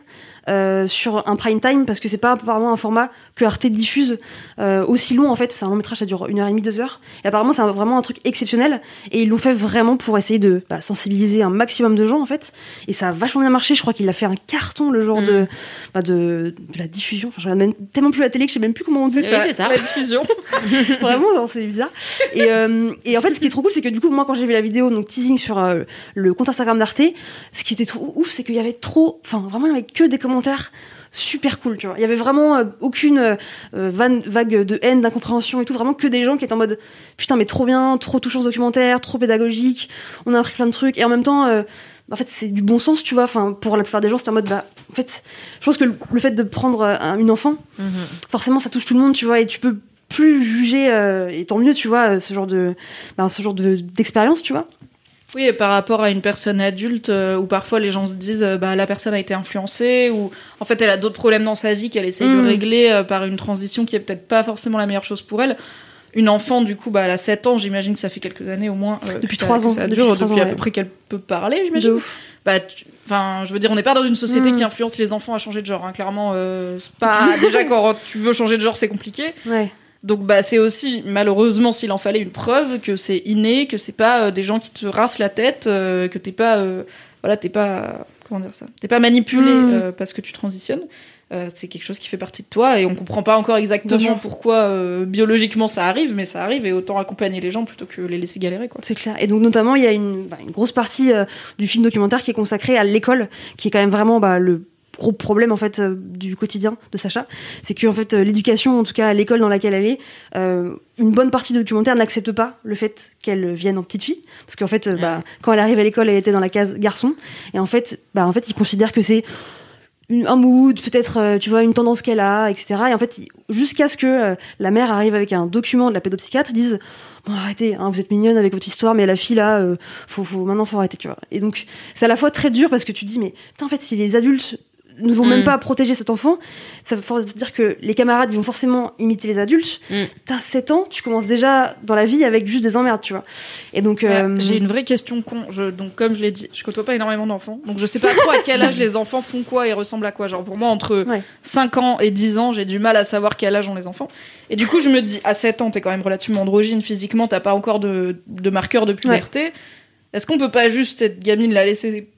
Euh, sur un prime time parce que c'est pas apparemment un format que Arte diffuse euh, aussi long en fait. C'est un long métrage ça dure une heure et demie deux heures. Et apparemment c'est vraiment un truc exceptionnel. Et ils l'ont fait vraiment pour essayer de bah, sensibiliser un maximum de gens en fait. Et ça a vachement bien marché. Je crois qu'il a fait un carton le genre Mm. de, bah, de de la diffusion. Enfin, je regarde même tellement plus la télé que je sais même plus comment on dit c'est ça. La diffusion. vraiment c'est bizarre. Et, euh, et en fait ce qui est trop cool c'est que du coup moi quand j'ai vu la vidéo donc teasing sur le compte Instagram d'Arte ce qui était trop ouf c'est qu'il y avait trop enfin vraiment il y avait que des commentaires super cool tu vois. Il y avait vraiment euh, aucune euh, vanne- vague de haine d'incompréhension et tout. Vraiment que des gens qui étaient en mode putain mais trop bien trop touchant ce documentaire trop pédagogique on a appris plein de trucs. Et en même temps euh, en fait c'est du bon sens tu vois. Enfin pour la plupart des gens c'était en mode bah en fait je pense que le, le fait de prendre euh, un- une enfant Mhm. forcément ça touche tout le monde tu vois. Et tu peux plus juger euh, et tant mieux tu vois euh, ce genre de bah, ce genre de d'expérience tu vois Oui, et par rapport à une personne adulte euh, où parfois les gens se disent euh, bah la personne a été influencée ou en fait elle a d'autres problèmes dans sa vie qu'elle essaye Mm. de régler euh, par une transition qui est peut-être pas forcément la meilleure chose pour elle. Une enfant du coup bah elle a 7 ans, j'imagine que ça fait quelques années au moins Depuis que ça- trois que ans, ça depuis dure, depuis ans, à ouais. peu près qu'elle peut parler, j'imagine. Bah tu- enfin je veux dire on n'est pas dans une société Mm. qui influence les enfants à changer de genre hein. clairement euh, c'est pas déjà quand tu veux changer de genre c'est compliqué. ouais Donc bah c'est aussi malheureusement s'il en fallait une preuve que c'est inné, que c'est pas euh, des gens qui te rassent la tête, euh, que t'es pas euh, voilà t'es pas comment dire ça, t'es pas manipulé Mm. euh, parce que tu transitionnes. C'est quelque chose qui fait partie de toi et on comprend pas encore exactement pourquoi biologiquement ça arrive, mais ça arrive et autant accompagner les gens plutôt que les laisser galérer quoi. C'est clair. Et donc notamment, il y a une, bah, une grosse partie du film documentaire qui est consacrée à l'école, qui est quand même vraiment bah, le gros problème en fait euh, du quotidien de Sacha. C'est que en fait euh, l'éducation, en tout cas l'école dans laquelle elle est, euh, une bonne partie du documentaire n'accepte pas le fait qu'elle vienne en petite fille, parce qu'en fait, bah, quand elle arrive à l'école, elle était dans la case garçon, et en fait, bah, en fait, ils considèrent que c'est un mood, peut-être, tu vois, une tendance qu'elle a, etc. Et en fait, jusqu'à ce que la mère arrive avec un document de la pédopsychiatre, ils disent bon arrêtez, hein, vous êtes mignonne avec votre histoire, mais la fille là, euh, faut, faut, maintenant faut arrêter, tu vois. Et donc c'est à la fois très dur parce que tu te dis mais putain, en fait si les adultes ne vont même Mm. pas protéger cet enfant, ça veut dire que les camarades ils vont forcément imiter les adultes. Mm. T'as 7 ans, tu commences déjà dans la vie avec juste des emmerdes, tu vois. Et donc Ouais, euh, J'ai une vraie question con. Je, donc, comme je l'ai dit, je côtoie pas énormément d'enfants. Donc, je sais pas trop à quel âge les enfants font quoi et ressemblent à quoi. Genre, pour moi, entre Ouais. 5 ans et 10 ans, j'ai du mal à savoir quel âge ont les enfants. Et du coup, je me dis, à 7 ans, t'es quand même relativement androgyne physiquement, t'as pas encore de, de marqueurs de puberté. Est-ce qu'on peut pas juste, cette gamine, la laisser.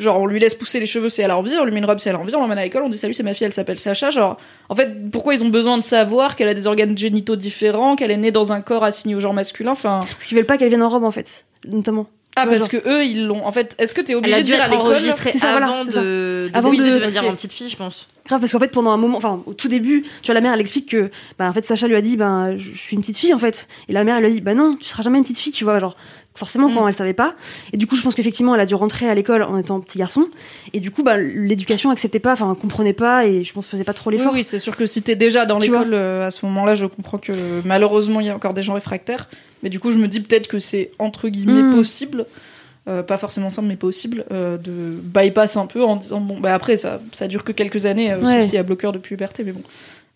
Genre, on lui laisse pousser les cheveux si elle a envie, on lui met une robe si elle a envie, on l'emmène à l'école, on dit salut, c'est ma fille, elle s'appelle Sacha. Genre, en fait, pourquoi ils ont besoin de savoir qu'elle a des organes génitaux différents, qu'elle est née dans un corps assigné au genre masculin Enfin. parce qu'ils veulent pas qu'elle vienne en robe en fait, notamment. Ah, parce que eux, ils l'ont. En fait, est-ce que t'es Elle obligé de dire à l'école enregistrée C'est ça, voilà, avant ça. de, de Avant de- de devenir en petite fille, je pense. Grave, parce qu'en fait, pendant un moment, enfin, au tout début, tu vois, la mère, elle explique que, bah, en fait, Sacha lui a dit, ben, je suis une petite fille, en fait. Et la mère, elle lui a dit, bah non, tu seras jamais une petite fille, tu vois, genre, forcément, quand Mm. elle savait pas. Et du coup, je pense qu'effectivement, elle a dû rentrer à l'école en étant petit garçon. Et du coup, bah, l'éducation acceptait pas, enfin, comprenait pas, et je pense faisait pas trop Oui, l'effort. oui, c'est sûr que si t'es déjà dans l'école euh, à ce moment-là, je comprends que malheureusement, il y a encore des gens réfractaires. Mais du coup, je me dis peut-être que c'est entre guillemets Mm. possible. euh, pas forcément simple, mais possible, euh, de bypass un peu en disant bon, bah après, ça, ça dure que quelques années, euh, Ouais. sauf s'il y a bloqueur de puberté, mais bon.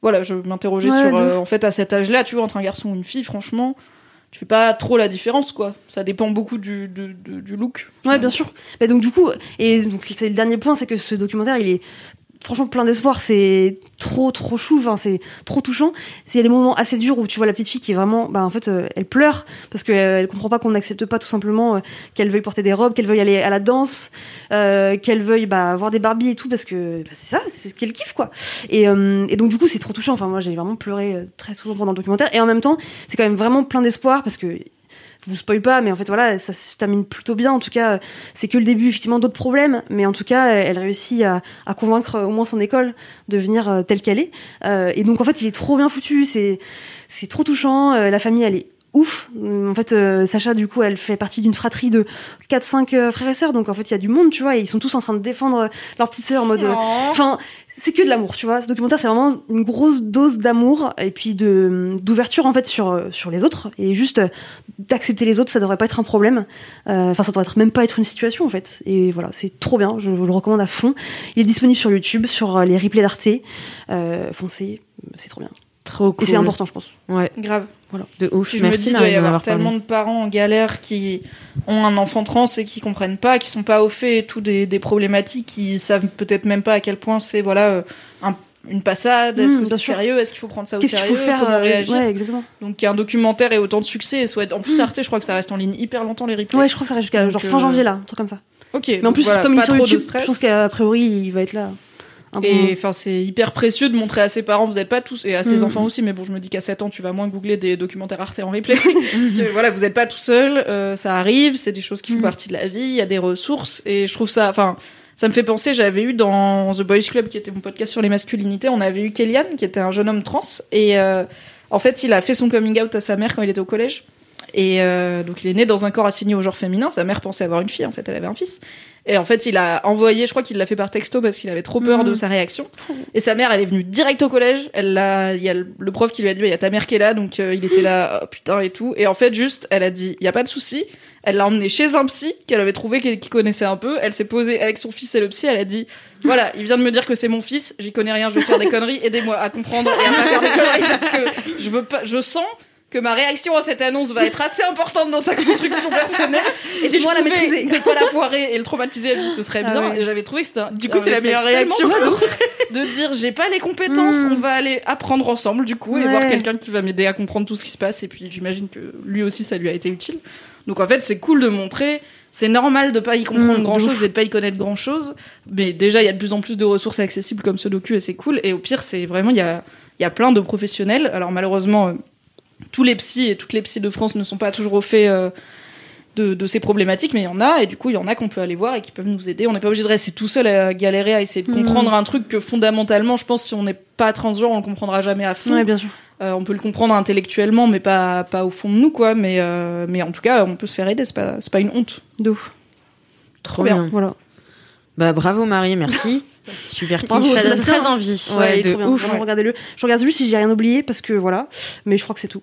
Voilà, je m'interrogeais Ouais, sur, de euh, en fait, à cet âge-là, tu vois, entre un garçon ou une fille, franchement, tu fais pas trop la différence, quoi. Ça dépend beaucoup du, du, du- du look. Ouais, bien sûr. Bah, donc du coup, et donc c'est le dernier point, c'est que ce documentaire, il est franchement plein d'espoir. C'est trop, trop chou. Enfin, c'est trop touchant. Il y a des moments assez durs où tu vois la petite fille qui est vraiment, bah en fait, euh, elle pleure parce qu'elle comprend pas qu'on n'accepte pas tout simplement euh, qu'elle veuille porter des robes, qu'elle veuille aller à la danse, euh, qu'elle veuille bah, voir des Barbies et tout parce que bah, c'est ça, c'est ce qu'elle kiffe quoi. Et, euh, et donc du coup, c'est trop touchant. Enfin, moi, j'ai vraiment pleuré euh, très souvent pendant le documentaire. Et en même temps, c'est quand même vraiment plein d'espoir parce que je vous spoil pas, mais en fait voilà, ça se termine plutôt bien. En tout cas, c'est que le début effectivement d'autres problèmes, mais en tout cas, elle réussit à, convaincre au moins son école de venir euh, telle qu'elle est. Euh, et donc en fait, il est trop bien foutu, c'est c'est trop touchant. Euh, la famille, elle est ouf. Hum, En fait, euh, Sacha, du coup, elle fait partie d'une fratrie de 4-5 euh, frères et sœurs, donc en fait, il y a du monde, tu vois, et ils sont tous en train de défendre euh, leur petite sœur en mode. euh, Enfin, c'est que de l'amour, tu vois. Ce documentaire, c'est vraiment une grosse dose d'amour et puis de d'ouverture en fait sur euh, sur les autres et juste euh, d'accepter les autres, ça devrait pas être un problème. Euh, Enfin, ça devrait être même pas être une situation en fait. Et voilà, c'est trop bien. Je vous le recommande à fond. Il est disponible sur YouTube, sur euh, les replays d'Arte. Euh, foncez, c'est trop bien. Trop cool. Et c'est important, je pense. Ouais, Grave. de ouf. Je me dis, il doit Marie y avoir parlé. tellement de parents en galère qui ont un enfant trans et qui comprennent pas, qui sont pas au fait et tout des, des problématiques, qui savent peut-être même pas à quel point c'est voilà euh, un- une passade, est-ce Mm, que c'est sérieux, est-ce qu'il faut prendre ça au Qu'est-ce qu'il sérieux, faut faire comment euh, réagir? Ouais, exactement. Donc qu'un documentaire ait autant de succès et soit en plus Mm. Arte, je crois que ça reste en ligne hyper longtemps les replays. Ouais, je crois que ça reste jusqu'à genre euh, fin janvier là, un truc comme ça. Ok. Mais en plus, voilà, comme il est sur YouTube, de stress. je pense qu'a priori il va être là. Bon Et enfin, c'est hyper précieux de montrer à ses parents, vous n'êtes pas tous, et à ses Mm. enfants aussi, mais bon, je me dis qu'à 7 ans, tu vas moins googler des documentaires Arte en replay. Que, voilà, vous n'êtes pas tout seul, euh, ça arrive, c'est des choses qui font Mm. partie de la vie, il y a des ressources, et je trouve ça, enfin, ça me fait penser, j'avais eu dans The Boys Club, qui était mon podcast sur les masculinités, on avait eu Kellyanne, qui était un jeune homme trans, et euh, en fait, il a fait son coming out à sa mère quand il était au collège. Et euh, donc il est né dans un corps assigné au genre féminin. Sa mère pensait avoir une fille, en fait, elle avait un fils. Et en fait, il a envoyé, je crois qu'il l'a fait par texto parce qu'il avait trop peur Mhm. de sa réaction. Et sa mère, elle est venue direct au collège. Elle l'a, il y a le prof qui lui a dit, bah, il y a ta mère qui est là, donc euh, il était là, oh, putain et tout. Et en fait, juste, elle a dit, il y a pas de souci. Elle l'a emmené chez un psy qu'elle avait trouvé qu'il connaissait un peu. Elle s'est posée avec son fils et le psy. Elle a dit, voilà, il vient de me dire que c'est mon fils. J'y connais rien. Je vais faire des conneries. Aidez-moi à comprendre et à pas faire des conneries parce que je veux pas, je sens que ma réaction à cette annonce va être assez importante dans sa construction personnelle. Et si je moi la pouvais maîtriser. ne pas la foirer et le traumatiser à ce serait Ah bien. ouais. Et j'avais trouvé que c'était un- Du coup, un c'est la meilleure réaction. de dire j'ai pas les compétences, Mm. on va aller apprendre ensemble du coup et voir quelqu'un qui va m'aider à comprendre tout ce qui se passe. Et puis j'imagine que lui aussi ça lui a été utile. Donc en fait, c'est cool de montrer. C'est normal de pas y comprendre Mm, de grand chose ouf. et de pas y connaître grand chose. Mais déjà, il y a de plus en plus de ressources accessibles comme ce docu et c'est cool. Et au pire, c'est vraiment, il y a, y a plein de professionnels. Alors malheureusement, euh, tous les psys et toutes les psys de France ne sont pas toujours au fait euh, de, de ces problématiques, mais il y en a, et du coup, il y en a qu'on peut aller voir et qui peuvent nous aider. On n'est pas obligé de rester tout seul à galérer à essayer de Mhm. comprendre un truc que fondamentalement, je pense, si on n'est pas transgenre, on le comprendra jamais à fond. Ouais, bien sûr. Euh, on peut le comprendre intellectuellement, mais pas, pas au fond de nous, quoi. Mais, euh, mais en tout cas, on peut se faire aider, c'est pas, c'est pas une honte. De ouf. Trop bien. Voilà. Bah bravo Marie, merci. Super kiff. Ça donne très envie. Ouais, de trop bien. ouf. Regardez-le. Je regarde juste si j'ai rien oublié parce que voilà. Mais je crois que c'est tout.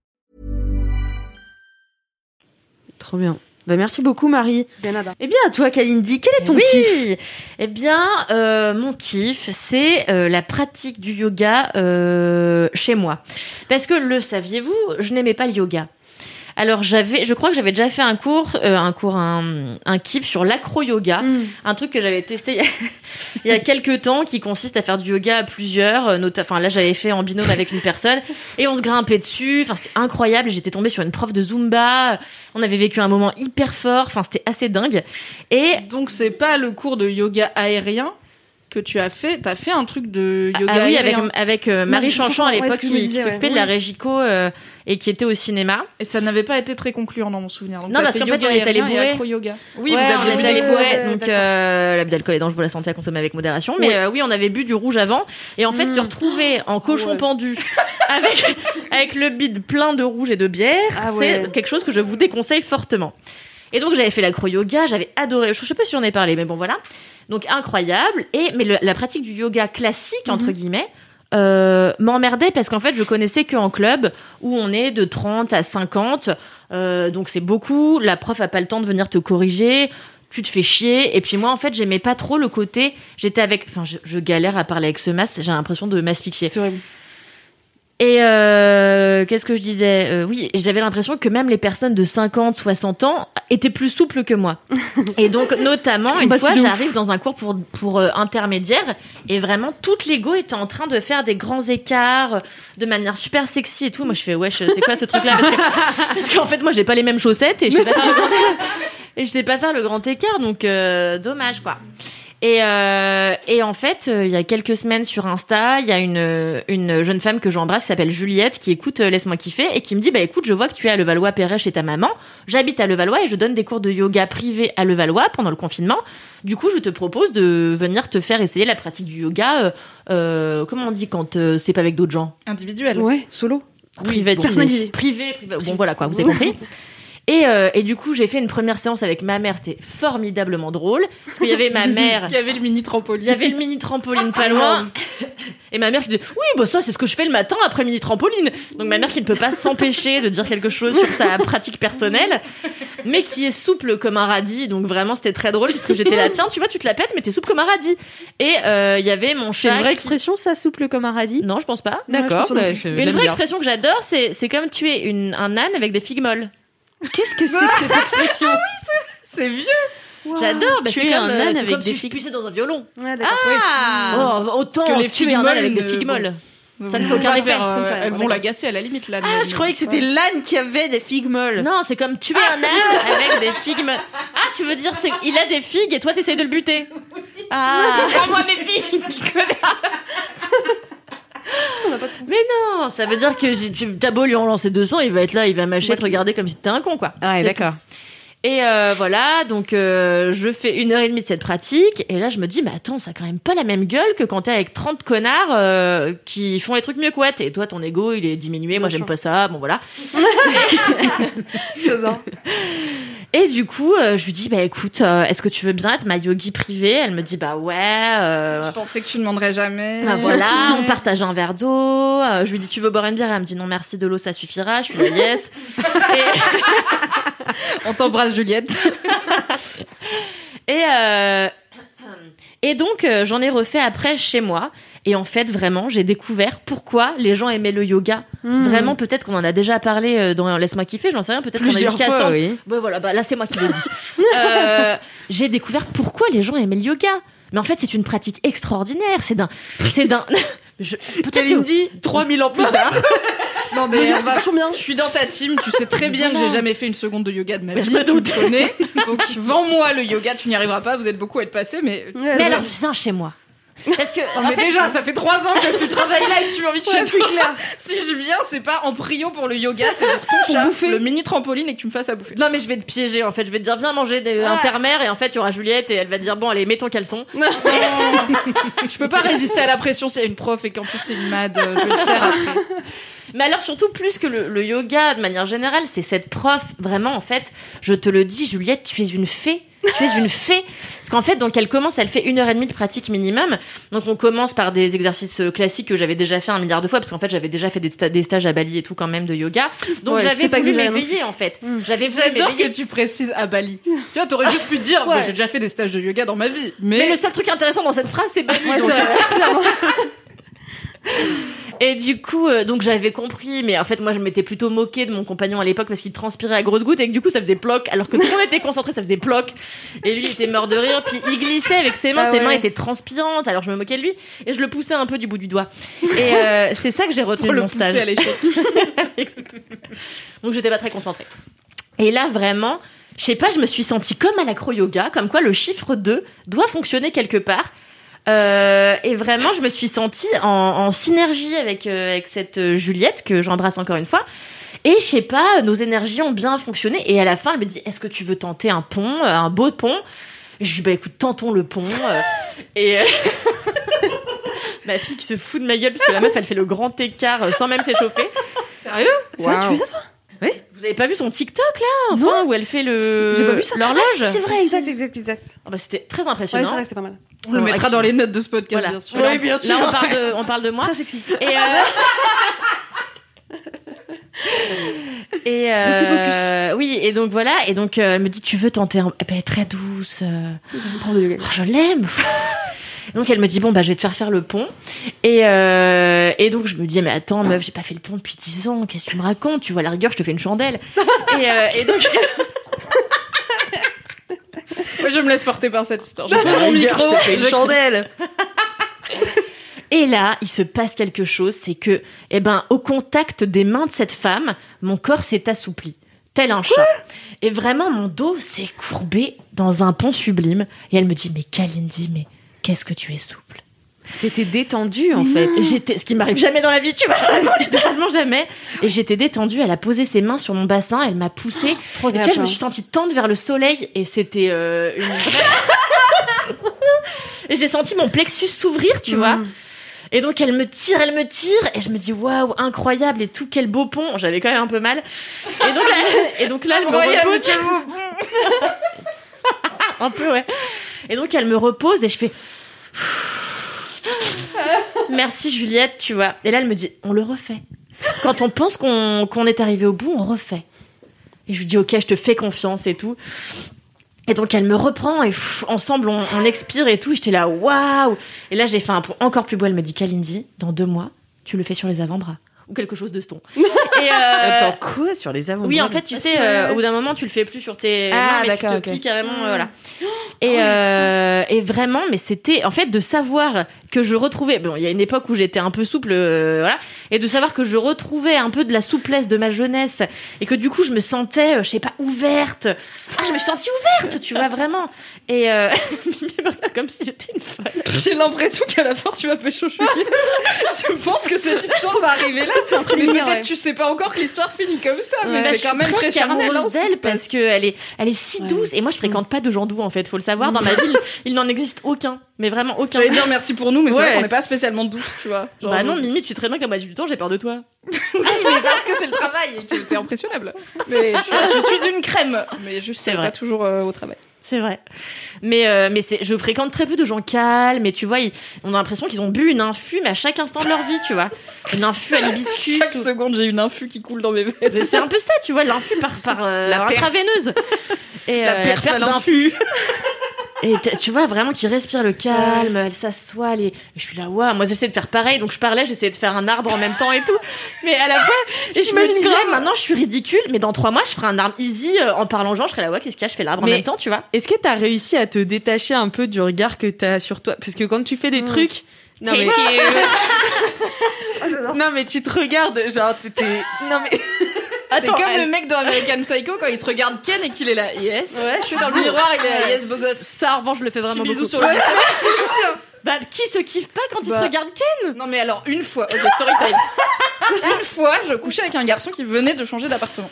Trop bien. Bah merci beaucoup Marie. Bien nada. Eh bien à toi Kalindi, quel est ton oui. kiff? Eh bien, euh, mon kiff, c'est euh, la pratique du yoga euh, chez moi. Parce que le saviez-vous, je n'aimais pas le yoga. Alors j'avais, je crois que j'avais déjà fait un cours, euh, un cours, un, un kiff sur l'acro-yoga, Mm. un truc que j'avais testé il y, a, quelques temps, qui consiste à faire du yoga à plusieurs. euh, Enfin là, j'avais fait en binôme avec une personne et on se grimpait dessus. Enfin c'était incroyable. J'étais tombée sur une prof de zumba. On avait vécu un moment hyper fort. Enfin c'était assez dingue. Et Donc, c'est pas le cours de yoga aérien. Que tu as fait. T'as fait un truc de yoga. Ah oui, avec, euh, Marie Marie Chanchon à l'époque qui, s'occupait ouais. de la. Régico euh, et qui était au cinéma. Et ça n'avait pas été très concluant dans mon souvenir. Donc Non, parce qu'en fait, yoga on est allé acro-yoga. Oui, Ouais, vous était allé ouais, donc euh, l'abus d'alcool est dangereux pour la santé à consommer avec modération. Mais euh, oui, on avait bu du rouge avant, et en fait, se retrouver en cochon Ouais. pendu avec avec le bide plein de rouge et de bière, Ah c'est quelque chose que je vous déconseille fortement. Et donc j'avais fait l'acro-yoga, j'avais adoré. Je sais pas si j'en ai parlé, mais bon voilà. Donc incroyable. Et mais le- la pratique du yoga classique Mhm. entre guillemets. Euh, m'emmerdait parce qu'en fait je connaissais que en club où on est de 30 à 50 euh, donc c'est beaucoup la prof a pas le temps de venir te corriger tu te fais chier et puis moi en fait j'aimais pas trop le côté j'étais avec enfin je, je galère à parler avec ce masque j'ai l'impression de m'asphyxier C'est horrible. Et euh, qu'est-ce que je disais? Euh, Oui, j'avais l'impression que même les personnes de 50, 60 ans étaient plus souples que moi. Et donc, notamment, une Bah, fois, j'arrive dans un cours pour, pour euh, intermédiaire et vraiment, toute l'ego était en train de faire des grands écarts euh, de manière super sexy et tout. Moi, je fais, wesh, c'est quoi ce truc-là? Parce que- parce qu'en fait, moi, j'ai pas les mêmes chaussettes et je sais pas faire le grand, et je sais pas faire le grand écart, donc euh, dommage, quoi. Et, euh, et en fait, euh, il y a quelques semaines sur Insta, il y a une, une jeune femme que j'embrasse qui s'appelle Juliette qui écoute euh, Laisse-moi kiffer et qui me dit Bah écoute, je vois que tu es à Levallois-Perret chez ta maman. J'habite à Levallois et je donne des cours de yoga privé à Levallois pendant le confinement. Du coup, je te propose de venir te faire essayer la pratique du yoga. euh, euh, comment on dit quand euh, c'est pas avec d'autres gens? Individuel. Ouais, solo. Privatisé. Personnalisé. Privé, privé. Bon, voilà quoi, vous avez compris. Et, euh, et du coup, j'ai fait une première séance avec ma mère. C'était formidablement drôle. Parce qu'il y avait ma mère. Il y avait le mini trampoline. Il y avait le mini trampoline pas loin. Et ma mère qui dit Oui, bah ça, c'est ce que je fais le matin après mini trampoline. Donc ma mère qui ne peut pas s'empêcher de dire quelque chose sur sa pratique personnelle, mais qui est souple comme un radis. Donc vraiment, c'était très drôle puisque j'étais là Tiens, tu vois, tu te la pètes, mais t'es souple comme un radis. Et euh, il y avait mon C'est chat. une vraie qui- expression, ça, souple comme un radis? Non, je pense pas. D'accord. non bah, Une vraie bien. expression que j'adore, c'est c'est comme tuer une, un âne avec des figues molles. Qu'est-ce que c'est que cette expression C'est vieux. J'adore. Bah, Tuer c'est comme, un euh, âne avec comme des si je figues. puissais dans un violon. Ouais, d'accord. Ah Oh, autant que les tuer un âne avec des figues bon. molles. Ça ne fait aucun effet. euh, Elles vont l'agacer à la limite là. Ah, je croyais que c'était l'âne qui avait des figues molles. Non, c'est comme tuer un âne avec des figues. molles. Ah, tu veux dire, il a des figues et toi t'essayes de le buter. Ah, rends-moi mes figues, Mais non, ça veut dire que t'as beau lui en lancer 200, il va être là, il va mâcher, te regarder comme si t'étais un con, quoi. Ouais, d'accord. Et euh, voilà, donc euh, je fais une heure et demie de cette pratique, et là je me dis, mais attends, ça a quand même pas la même gueule que quand t'es avec 30 connards euh, qui font les trucs mieux que toi. Et toi, ton ego, il est diminué, moi j'aime pas ça, bon voilà. Et du coup, je lui dis, bah écoute, est-ce que tu veux bien être ma yogi privée? Elle me dit, bah ouais. Je pensais que tu demanderais jamais. bah voilà, on partage un verre d'eau. Je lui dis, tu veux boire une bière? Elle me dit, non merci, de l'eau ça suffira. Je suis là, yes. On t'embrasse Juliette. Et, euh, et donc, euh, j'en ai refait après chez moi. Et en fait, vraiment, j'ai découvert pourquoi les gens aimaient le yoga. Hmm. Vraiment, peut-être qu'on en a déjà parlé euh, dans Laisse-moi kiffer, j'en sais rien. Peut-être qu'on a eu fois, oui. Bah voilà, bah là c'est moi qui le dis. Euh, j'ai découvert pourquoi les gens aimaient le yoga. Mais en fait, c'est une pratique extraordinaire. C'est d'un, c'est d'un. Je- que Kalindi, 3000 ans plus tard. Non mais va- je suis dans ta team, tu sais très bien que j'ai jamais fait une seconde de yoga de ma Mais vie, je me tu doute. Donc vends-moi le yoga, tu n'y arriveras pas, vous êtes beaucoup à être passé, mais... Mais alors, viens chez moi. Parce que Non, mais fait, déjà, ça fait trois ans que tu travailles là et que tu m'invites Ouais, chez c'est toi. clair. Si je viens, c'est pas en prio pour le yoga, c'est pour ton chat, bouffer. le mini trampoline et que tu me fasses à bouffer. Non mais je vais te piéger en fait, je vais te dire viens manger des intermères et en fait il y aura Juliette et elle va te dire bon allez mets ton caleçon. Je peux pas résister à la pression s'il y a une prof et qu'en plus c'est une mad, euh, je vais le faire après. Mais alors surtout plus que le, le yoga de manière générale, c'est cette prof vraiment en fait, je te le dis Juliette, tu es une fée. Tu es une fée. Parce qu'en fait, donc elle commence, elle fait une heure et demie de pratique minimum. Donc on commence par des exercices euh, classiques que j'avais déjà fait un milliard de fois, parce qu'en fait j'avais déjà fait des, sta- des stages à Bali et tout quand même de yoga. Donc Ouais, j'avais voulu m'éveiller en fait. J'avais voulu que tu précises à Bali. Tu vois, t'aurais juste pu te dire, Ouais. bah, j'ai déjà fait des stages de yoga dans ma vie, Mais mais... le seul truc intéressant dans cette phrase, c'est Bali. Ouais, donc. Et du coup, euh, donc j'avais compris, mais en fait, moi, je m'étais plutôt moquée de mon compagnon à l'époque parce qu'il transpirait à grosses gouttes et que du coup, ça faisait ploc, alors que tout le monde était concentré, ça faisait ploc. Et lui, il était mort de rire, puis il glissait avec ses mains, Ah ses mains étaient transpirantes, alors je me moquais de lui et je le poussais un peu du bout du doigt. Et euh, c'est ça que j'ai retenu Pour le mon pousser stage. à l'échec. Donc j'étais pas très concentrée. Et là, vraiment, je sais pas, je me suis sentie comme à l'acro-yoga, comme quoi le chiffre 2 doit fonctionner quelque part. Euh, et vraiment, je me suis sentie en, en synergie avec, euh, avec cette euh, Juliette, que j'embrasse encore une fois. Et je sais pas, nos énergies ont bien fonctionné. Et à la fin, elle me dit Est-ce que tu veux tenter un pont, un beau pont? Et je dis Bah écoute, tentons le pont. et. Ma fille qui se fout de ma gueule parce que la meuf elle fait le grand écart sans même s'échauffer. Sérieux? Ça, tu fais ça, toi? Vous avez pas vu son TikTok là Enfin, où elle fait le. J'ai pas vu ça. L'horloge Ah, si, c'est vrai, exact, exact, exact. Ah bah, C'était très Ouais, impressionnant. c'est vrai que c'est pas mal. On le mettra dans les notes de ce podcast, Voilà. bien sûr. Là, Là, on parle de, on parle de moi. Très sexy. Et, euh... et euh... oui, et donc voilà, et donc euh, elle me dit tu veux tenter un... Elle est très douce. euh, oh, je l'aime. Donc elle me dit bon bah je vais te faire faire le pont et euh, et donc je me dis mais attends meuf j'ai pas fait le pont depuis 10 ans qu'est-ce que tu me racontes? Tu vois à la rigueur je te fais une chandelle et, euh, et donc Moi, je me laisse porter par cette histoire. Je pose mon micro. je te fais une chandelle. Et là, il se passe quelque chose, c'est que, eh ben, au contact des mains de cette femme, mon corps s'est assoupli, tel un chat. Et vraiment, mon dos s'est courbé dans un pont sublime. Et elle me dit, mais Kalindi, mais qu'est-ce que tu es souple. T'étais détendue en fait. J'étais, ce qui m'arrive jamais dans la vie, tu vois, vraiment, littéralement jamais. Et j'étais détendue, elle a posé ses mains sur mon bassin, elle m'a poussée. trop Et tu sais, je me suis sentie tendre vers le soleil et c'était euh, une vraie- et j'ai senti mon plexus s'ouvrir, tu vois. Et donc elle me tire, elle me tire, et je me dis waouh, incroyable et tout, quel beau pont. J'avais quand même un peu mal. Et donc, là- et donc là, elle me repose. un peu, ouais. Et donc elle me repose et je fais. Merci Juliette, tu vois. Et là, elle me dit, on le refait. Quand on pense qu'on qu'on est arrivé au bout, on refait. Et je lui dis, ok, je te fais confiance et tout. Et donc elle me reprend et pff, ensemble on, on expire et tout. Et J'étais là, waouh Et là j'ai fait un encore plus beau. Elle me dit, Kalindi, dans deux mois, tu le fais sur les avant-bras. Ou quelque chose de ce ton. Et, euh, Attends, quoi sur les avant oui, en fait, tu sais, euh, au bout d'un moment, tu le fais plus sur tes Ah, mains, mais tu te plies carrément, euh, voilà. Et, euh, et vraiment, mais c'était, en fait, de savoir que je retrouvais, bon, il y a une époque où j'étais un peu souple, euh, voilà, et de savoir que je retrouvais un peu de la souplesse de ma jeunesse, et que du coup, je me sentais, euh, je sais pas, ouverte. Ah, je me suis sentie ouverte, tu vois, vraiment. Et, euh, comme si j'étais une folle. J'ai l'impression qu'à la fin, tu vas pécho je pense que cette histoire va arriver là. Mais peut-être ouais. tu sais pas encore que l'histoire finit comme ça, mais Bah, je c'est quand suis même très charnel. hein, d'elle parce passe. qu'elle est, elle est si douce. Et moi, je fréquente pas de gens doux, en fait. Faut le savoir. Dans ma ville, il n'en existe aucun. Mais vraiment aucun. J'allais dire merci pour nous, mais c'est Ouais. vrai qu'on n'est pas spécialement douce, tu vois. Genre, Bah non, Mimi, tu sais très bien que la moitié du temps, j'ai peur de toi. Oui, mais parce que c'est le travail et que t'es impressionnable. Mais je, je suis une crème, mais je sais pas toujours euh, au travail. C'est vrai. Mais, euh, mais c'est, je fréquente très peu de gens calmes. Et tu vois, ils- on a l'impression qu'ils ont bu une infu, mais à chaque instant de leur vie, tu vois. Une infu à l'hibiscus. Chaque ou- seconde, j'ai une infu qui coule dans mes veines. C'est un peu ça, tu vois, l'infu par, par euh, La intraveineuse. Et, La euh, perf à d'un- l'infu. Et tu vois vraiment qu'il respire le calme, elle s'assoit, est- je suis là, waouh, moi j'essaie de faire pareil, donc je parlais, j'essayais de faire un arbre en même temps et tout. Mais à la fois, et je me J'imagine disais, grave. maintenant je suis ridicule, mais dans trois mois je ferai un arbre easy euh, en parlant genre, je serai là, ouais, qu'est-ce qu'il y a, je fais l'arbre en même temps, tu vois. Est-ce que t'as réussi à te détacher un peu du regard que t'as sur toi? Parce que quand tu fais des trucs. Non mais, non mais tu te regardes, genre t'étais. Non mais. T'es comme elle- le mec dans American Psycho quand il se regarde Ken et qu'il est là, yes. je suis dans le miroir, il est là, yes, beau gosse. Ça, en revanche, je le fais Petit vraiment bisou beaucoup. sur le visage. c'est sûr. Bah, qui se kiffe pas quand il Bah. se regarde Ken? Non mais alors une fois, ok story time. une fois, je couchais avec un garçon qui venait de changer d'appartement.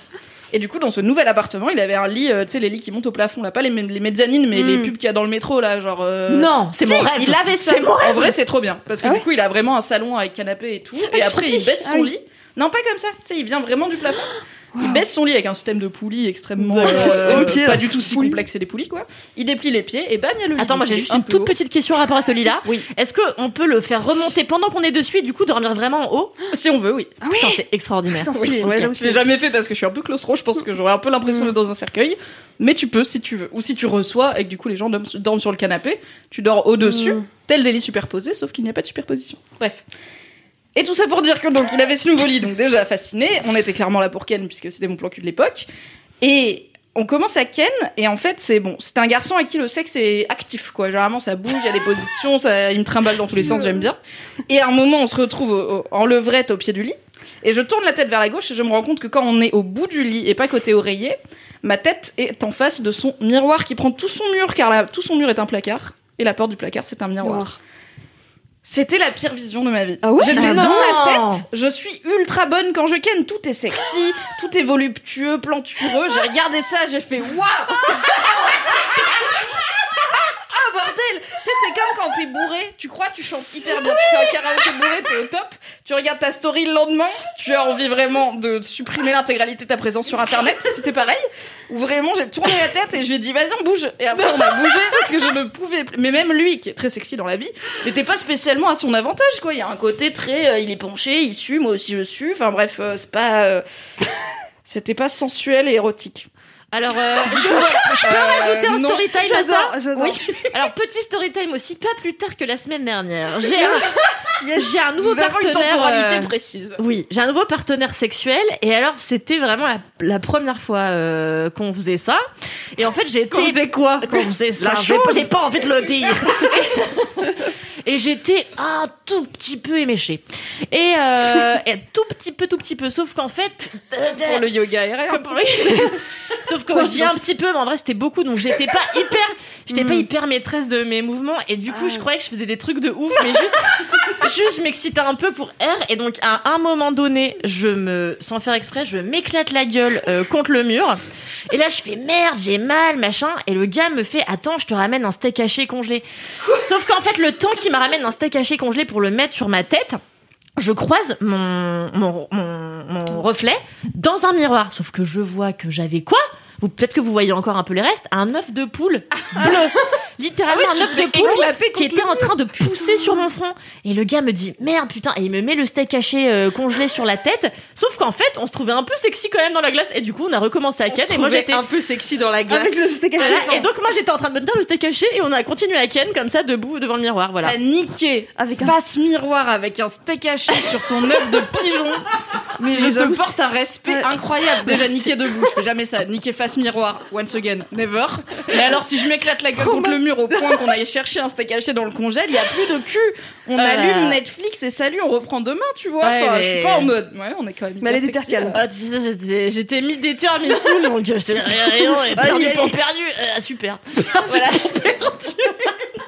Et du coup, dans ce nouvel appartement, il avait un lit, euh, tu sais, les lits qui montent au plafond, là, pas les, les mezzanines, mais les pubs qu'il y a dans le métro, là, genre. euh, Non, c'est si, mon rêve. Il avait ça. C'est mon rêve. En vrai, c'est trop bien. Parce que du coup, il a vraiment un salon avec canapé et tout. Et après, il baisse son lit. Non, pas comme ça. Tu sais, il vient vraiment du plafond. Il baisse son lit avec un système de poulies extrêmement. euh, pas du tout si complexe et des poulies, quoi. Il déplie les pieds et bam, il y a le lit. Attends, moi j'ai juste un une toute haut. petite question par rapport à celui-là. Oui. Est-ce qu'on peut le faire remonter pendant qu'on est dessus et du coup dormir vraiment en haut? Si on veut, oui. Putain, c'est extraordinaire. Putain, stylé. Ouais, Je l'ai c'est- jamais fait parce que je suis un peu claustro, je pense que j'aurais un peu l'impression d'être dans un cercueil. Mais tu peux si tu veux. Ou si tu reçois et que du coup les gens dorment, dorment sur le canapé, tu dors au-dessus, tel des lits superposés, sauf qu'il n'y a pas de superposition. Bref. Et tout ça pour dire que donc il avait ce nouveau lit, donc déjà fasciné. On était clairement là pour Ken puisque c'était mon plan cul de l'époque. Et on commence à Ken et en fait c'est bon, c'est un garçon à qui le sexe est actif quoi. Généralement ça bouge, il y a des positions, ça, il me trimballe dans tous les sens, j'aime bien. Et à un moment on se retrouve en levrette au pied du lit. Et je tourne la tête vers la gauche et je me rends compte que quand on est au bout du lit et pas côté oreiller, ma tête est en face de son miroir qui prend tout son mur car tout son mur est un placard et la porte du placard c'est un miroir. C'était la pire vision de ma vie. Ah ouais J'étais Ah dans ma tête, je suis ultra bonne quand je ken. Tout est sexy, tout est voluptueux, plantureux. J'ai regardé ça, j'ai fait waouh bordel Tu sais, c'est comme quand t'es bourré, tu crois, tu chantes hyper bien, tu fais un karaoké bourré, t'es au top. Tu regardes ta story le lendemain, tu as envie vraiment de supprimer l'intégralité de ta présence sur internet. C'était pareil. Où vraiment j'ai tourné la tête et je lui ai dit vas-y on bouge. Et après on a bougé parce que je ne pouvais plus. Mais même lui, qui est très sexy dans la vie, n'était pas spécialement à son avantage quoi. Il y a un côté très, euh, il est penché, il sue, moi aussi je sue. Enfin bref, euh, c'est pas, euh, c'était pas sensuel et érotique. Alors, euh, je, je peux rajouter un non. story time à ça. Oui. Alors, petit story time aussi, pas plus tard que la semaine dernière. J'ai un, j'ai un nouveau une partenaire. temporalité euh, précise. Oui, j'ai un nouveau partenaire sexuel et alors c'était vraiment la, la première fois euh, qu'on faisait ça. Et en fait j'ai été Qu'on faisait quoi? Qu'on faisait ça. La J'ai pas- J'ai pas envie de le dire. et j'étais un tout petit peu éméchée. Et, euh, et tout petit peu, tout petit peu. Sauf qu'en fait, Pour le yoga aérien. pour- Sauf que je dis un petit peu, mais en vrai c'était beaucoup, donc j'étais pas hyper, j'étais pas hyper maîtresse de mes mouvements, et du coup je croyais que je faisais des trucs de ouf, mais juste, juste je m'excitais un peu pour R, et donc à un moment donné, je me, sans faire exprès, je m'éclate la gueule euh, contre le mur, et là je fais merde, j'ai mal, machin, et le gars me fait attends, je te ramène un steak haché congelé. Sauf qu'en fait le temps qu'il me ramène un steak haché congelé pour le mettre sur ma tête, je croise mon, mon, mon, mon reflet dans un miroir. Sauf que je vois que j'avais quoi? Vous Peut-être que vous voyez encore un peu les restes. Un œuf de poule bleu. Littéralement Ah oui, un œuf de poule qui était en train de pousser sur mon front. Et le gars me dit merde putain. Et il me met le steak haché euh, congelé sur la tête. Sauf qu'en fait, on se trouvait un peu sexy quand même dans la glace. Et du coup, on a recommencé à ken. Et moi, j'étais un peu sexy dans la glace. Avec le steak haché. voilà. Et donc, moi, j'étais en train de me tenir le steak haché. Et on a continué à ken comme ça, debout devant le miroir. Voilà. T'as niqué Avec un- face miroir avec un steak haché sur ton œuf de pigeon. Mais je te porte un respect incroyable. Déjà niquer debout, je fais jamais ça. Niquer face miroir, once again, never. Mais alors si je m'éclate la gueule contre le mur au point qu'on aille chercher un steak haché dans le congèle, il y a plus de cul. On Ah. allume Netflix et salut, on reprend demain, tu vois. Ouais, Enfin, mais- je suis pas en mode. Ouais, on est quand même. Mais elle. Ah, sais, j'étais- mis d'été mis saoul, donc j'étais là, rien, rien, perdu aïe. perdu. Ah, super. voilà.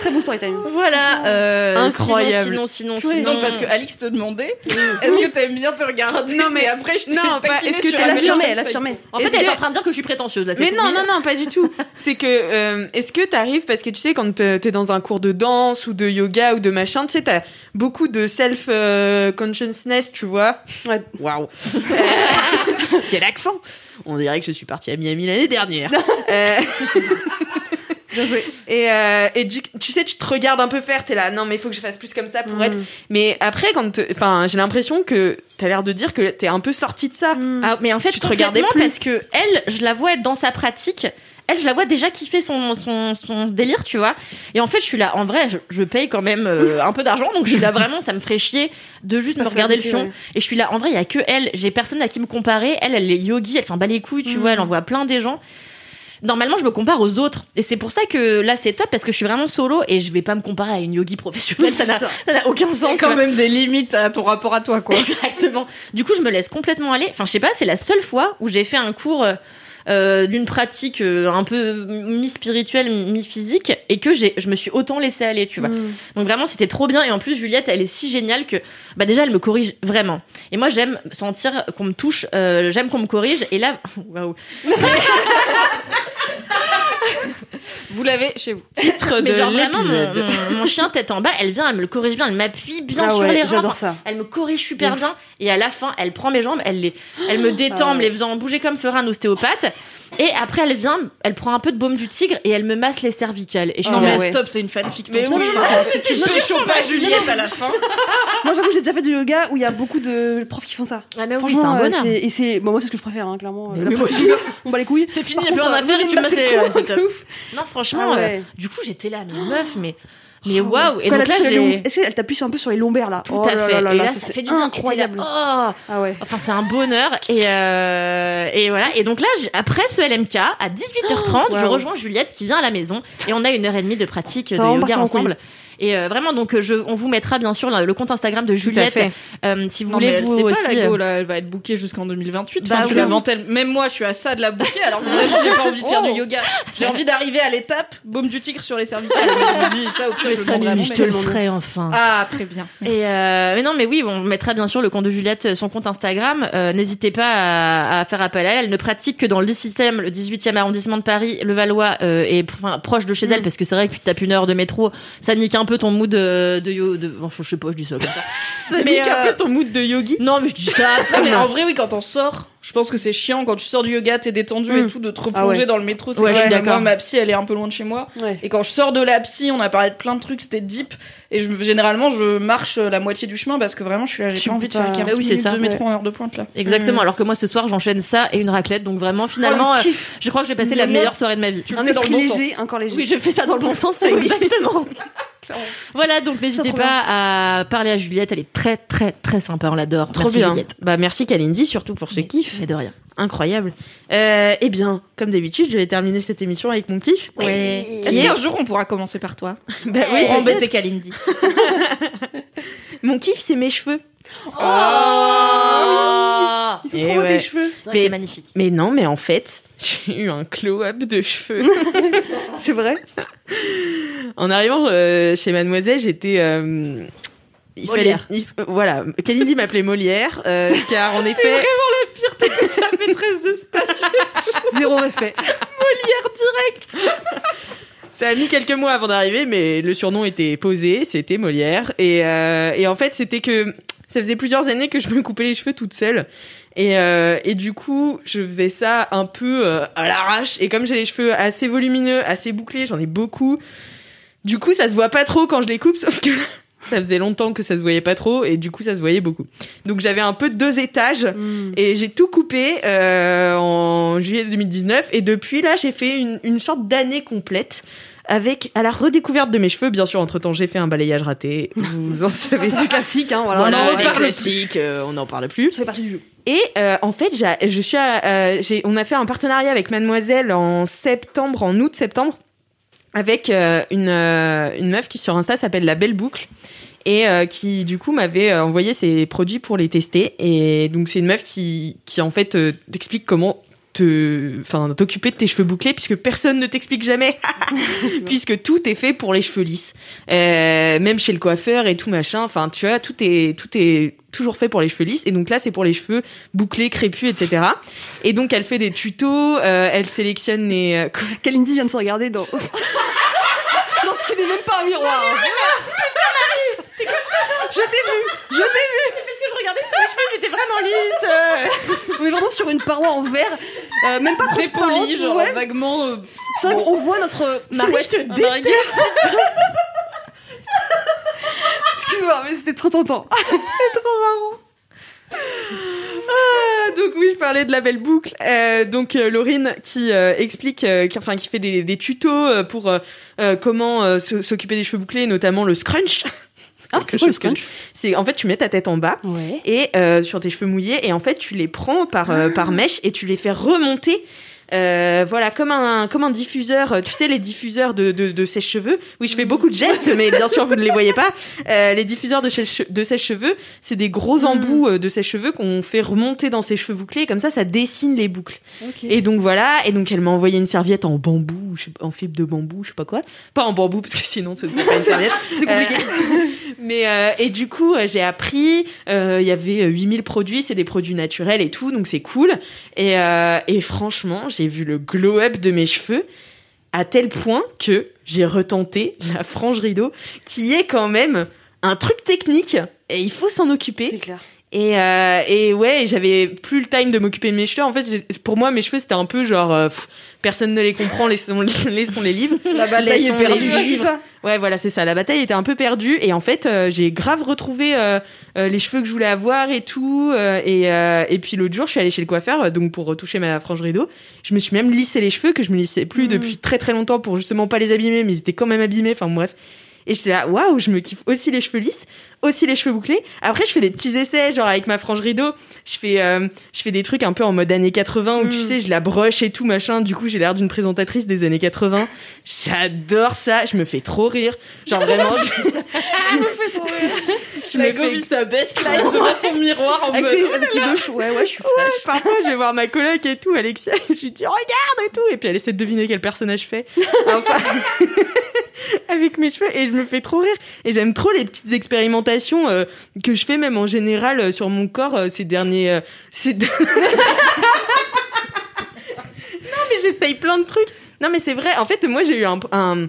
Très beau story time. Voilà. Euh, Incroyable. Sinon, sinon, sinon. non, parce que Alix te demandait est-ce que t'aimes bien te regarder Non, mais- Et après, je t'ai non, pas- est-ce que t'as un Elle affirmait. En fait, elle est en train de dire que je suis prétentieuse là. Mais non, non, non, pas du tout. C'est que, euh, est-ce que t'arrives, parce que tu sais, quand t'es t'es dans un cours de danse ou de yoga ou de machin, tu sais, t'as beaucoup de self-consciousness, tu vois. Ouais. Waouh. Quel accent On dirait que je suis partie à Miami l'année dernière. Euh, Bien joué. Et, euh, et du- tu sais, tu te regardes un peu faire, t'es là, non, mais il faut que je fasse plus comme ça pour Mm. être. Mais après, quand, enfin, j'ai l'impression que t'as l'air de dire que t'es un peu sortie de ça. Ah, mais en fait, Tu te regardais plus. parce que elle, je la vois être dans sa pratique. Elle, je la vois déjà kiffer son, son, son délire, tu vois. Et en fait, je suis là, en vrai, je, je paye quand même euh, un peu d'argent, donc je suis là vraiment, ça me ferait chier de juste me regarder le fion. ouais. Et je suis là, en vrai, il y a que elle. J'ai personne à qui me comparer. Elle, elle est yogi, elle s'en bat les couilles, tu Mm. vois, elle en voit plein des gens. Normalement, je me compare aux autres. Et c'est pour ça que là, c'est top, parce que je suis vraiment solo et je vais pas me comparer à une yogi professionnelle. Ça n'a aucun sens. quand même des limites à ton rapport à toi, quoi. Exactement. Du coup, je me laisse complètement aller. Enfin, je sais pas, c'est la seule fois où j'ai fait un cours euh, euh, d'une pratique euh, un peu mi-spirituelle, mi-physique, et que j'ai, je me suis autant laissée aller, tu vois. Mm. Donc vraiment, c'était trop bien. Et en plus, Juliette, elle est si géniale que, bah déjà, elle me corrige vraiment. Et moi, j'aime sentir qu'on me touche, euh, j'aime qu'on me corrige. Et là, waouh. Vous l'avez chez vous. Titre Mais de genre vraiment, mon, l'épisode. mon- mon chien tête en bas, elle vient, elle me le corrige bien, elle m'appuie bien Ah sur ouais, les reins. J'adore Enfin, ça. Elle me corrige super bien et à la fin, elle prend mes jambes, elle les, elle me détend, Ah en me les faisant bouger comme ferait un ostéopathe. Et après, elle vient, elle prend un peu de baume du tigre et elle me masse les cervicales. Et je Non, suis mais là, ouais. stop, c'est une fanfic. Mais oui, si tu suis pas Juliette à la fin. Moi, j'avoue, j'ai déjà fait du yoga où il y a beaucoup de profs qui font ça. Ah, mais oui, c'est Franchement, un euh, bonheur. et c'est, bon, moi, c'est ce que je préfère, hein, clairement. Pratique, on bat les couilles. C'est fini, il y a plus contre, rien à faire et euh, tu me bah, masses les-. Non, franchement, Ah euh, du coup, j'étais là, mais meuf, mais, mais Oh, waouh. Et Quand donc là. Est-ce qu'elle t'appuie un peu sur les lombaires là Tout Oh à fait. là là et là, ça, ça c'est fait du bien. Et incroyable. Oh, Ah ouais. Enfin, c'est un bonheur. Et, euh, et voilà. Et donc là, après ce LMK, à 18h30, je Waouh. rejoins Juliette qui vient à la maison et on a une heure et demie de pratique Ça de yoga en ensemble. Et euh, vraiment, donc, je, on vous mettra bien sûr le, le compte Instagram de à Juliette. fait. Euh, si vous Non, mais voulez elle vous sait aussi. pas, la euh, go, là, elle va être bookée jusqu'en 2028. Bah oui. la vantelles. Même moi, je suis à ça de la booker, alors que vraiment, j'ai pas envie de faire Oh. du yoga. J'ai envie d'arriver à l'étape, baume du tigre sur les cervicales. Je dis, ça, au pire, je ça, je te le ferai enfin. Ah, très bien. Merci. Et euh, mais non, mais oui, on mettra bien sûr le compte de Juliette, son compte Instagram. N'hésitez pas à, à faire appel à elle. Elle ne pratique que dans le 17e, le 18e arrondissement de Paris, le Valois, et proche de chez Mm. elle, parce que c'est vrai que tu tapes une heure de métro, ça nique un peu ton mood de, de, yo- de enfin, je sais pas, je dis ça comme ça. Ça Mais, nique un euh, peu ton mood de yogi? Non, mais je dis ça. parce que- Ouais, mais en vrai, oui, quand on sort, je pense que c'est chiant. Quand tu sors du yoga, t'es détendu et Mm. tout, de te Ah replonger ouais. dans le métro. C'est Ouais, je suis vrai, d'accord. Moi, ma psy, elle est un peu loin de chez moi. Ouais. Et quand je sors de la psy, on a parlé de plein de trucs, c'était deep. Et je, généralement, je marche la moitié du chemin parce que vraiment, je suis là, j'ai pas envie de faire pas- 40 Bah oui, c'est minutes ça. de métro en heure de pointe là. Exactement. Alors que moi, ce soir, j'enchaîne ça et une raclette. Donc vraiment, finalement, Oh, le euh, kiff. je crois que j'ai passé la meilleure soirée de ma vie. Tu Un le fais dans le bon léger, sens. encore léger. Oui, je fais ça dans le bon sens, c'est exactement. voilà, donc n'hésitez pas à parler à Juliette, elle est très très très sympa, on l'adore. Trop Merci, bien. Juliette. Bah merci Kalindi surtout pour ce Mais- kiff. Mais de rien. Incroyable. Euh, eh bien, comme d'habitude, je vais terminer cette émission avec mon kiff. Ouais. Est-ce qu'un jour on pourra commencer par toi Bah oui, Pour embêter Kalindi. Mon kiff, c'est mes cheveux. Oh, Ils sont trop beaux ouais. tes cheveux. Mais- magnifique. Mais non, mais en fait, j'ai eu un glow-up de cheveux. C'est vrai. en arrivant euh, chez Mademoiselle, j'étais. euh, il Molière. fallait, il- euh, voilà, Kalindi m'appelait Molière, euh, car en effet, sa maîtresse de stage. Zéro respect. Ça a mis quelques mois avant d'arriver, mais le surnom était posé, c'était Molière. Et, euh, et en fait, c'était que ça faisait plusieurs années que je me coupais les cheveux toute seule. Et, euh, et du coup, je faisais ça un peu euh, à l'arrache. Et comme j'ai les cheveux assez volumineux, assez bouclés, j'en ai beaucoup. Du coup, ça se voit pas trop quand je les coupe, sauf que ça faisait longtemps que ça se voyait pas trop, et du coup, ça se voyait beaucoup. Donc j'avais un peu deux étages. Et j'ai tout coupé euh, en juillet 2019 et depuis là j'ai fait une, une sorte d'année complète avec à la redécouverte de mes cheveux. Bien sûr, entre temps j'ai fait un balayage raté. Vous en savez. C'est classique, hein, voilà. Voilà, on en reparle plus. classiques, euh, on n'en parle plus. Ça fait partie du jeu. Et euh, en fait, je suis, euh, on a fait un partenariat avec Mademoiselle en septembre, en août-septembre, avec euh, une, une meuf qui sur Insta s'appelle La Belle Boucle et qui du coup m'avait envoyé ses produits pour les tester. Et donc c'est une meuf qui, qui en fait t'explique comment te, enfin t'occuper de tes cheveux bouclés puisque personne ne t'explique jamais, puisque tout est fait pour les cheveux lisses, même chez le coiffeur et tout machin. Enfin tu vois tout est tout est toujours fait pour les cheveux lisses et donc là c'est pour les cheveux bouclés, crépus, etc. Et donc elle fait des tutos, euh, elle sélectionne les euh, quoi Kalindi vient de se regarder dans. dans ce qui n'est même pas un miroir. hein. Je t'ai vu, je t'ai vu. Parce que je regardais mes cheveux étaient vraiment lisses. On est vraiment sur une paroi en verre, euh, même pas poli, genre ouais. vaguement. euh, C'est vrai qu'on voit notre Marie, je te. Excuse-moi, mais c'était trop tentant. Ah, donc oui, je parlais de la belle boucle. Euh, donc euh, Laurine qui euh, explique, qui, enfin qui fait des, des tutos pour comment s'occuper des cheveux bouclés, notamment le scrunch. Ah, c'est quoi le scrunch? C'est en fait tu mets ta tête en bas Ouais. et sur tes cheveux mouillés et en fait tu les prends par par mèche et tu les fais remonter. Euh, voilà, comme un, comme un diffuseur, euh, tu sais, les diffuseurs de, de, de sèche-cheveux. Oui, je fais beaucoup de gestes, mais bien sûr, vous ne les voyez pas. Euh, les diffuseurs de, de sèche-cheveux, c'est des gros embouts euh, de sèche-cheveux qu'on fait remonter dans ses cheveux bouclés, comme ça, ça dessine les boucles. Et donc voilà, et donc elle m'a envoyé une serviette en bambou, en fibre de bambou, je sais pas quoi. Pas en bambou, parce que sinon, ce serait pas une serviette. C'est compliqué. Euh, mais et du coup, j'ai appris. Il y avait euh, 8000 produits, c'est des produits naturels et tout, donc c'est cool. Et, et franchement, j'ai vu le glow-up de mes cheveux à tel point que j'ai retenté la frange rideau, qui est quand même un truc technique et il faut s'en occuper. Et, euh, et ouais, j'avais plus le time de m'occuper de mes cheveux. En fait, pour moi, mes cheveux, c'était un peu genre, euh, pff, personne ne les comprend, laissons, laissons les livres. La bataille est perdue. Ouais, voilà, c'est ça. La bataille était un peu perdue. Et en fait, euh, j'ai grave retrouvé euh, euh, les cheveux que je voulais avoir et tout. et, et puis l'autre jour, je suis allée chez le coiffeur, donc pour retoucher ma frange rideau. Je me suis même lissé les cheveux, que je me lissais plus depuis très très longtemps pour justement pas les abîmer, mais ils étaient quand même abîmés. Enfin bref. Et j'étais là, waouh, je me kiffe aussi les cheveux lisses, aussi les cheveux bouclés. Après, je fais des petits essais, genre avec ma frange rideau, je fais, euh, je fais des trucs un peu en mode années 80 où tu Hmm. sais, je la broche et tout machin. Du coup, j'ai l'air d'une présentatrice des années 80. J'adore ça, je me fais trop rire. Genre vraiment, je, je me fais trop rire. Je me fais sa best life devant son miroir en mode. cheveux. Ouais, ouais, je suis fraîche. Parfois, je vais voir ma coloc et tout, Alexia, et je lui dis regarde et tout, et puis elle essaie de deviner quel personnage je fais. Enfin, avec mes cheveux, et je me fais trop rire. Et j'aime trop les petites expérimentations euh, que je fais même en général euh, sur mon corps euh, ces derniers. ces non, mais j'essaye plein de trucs. Non, mais c'est vrai. En fait, moi, j'ai eu un, un,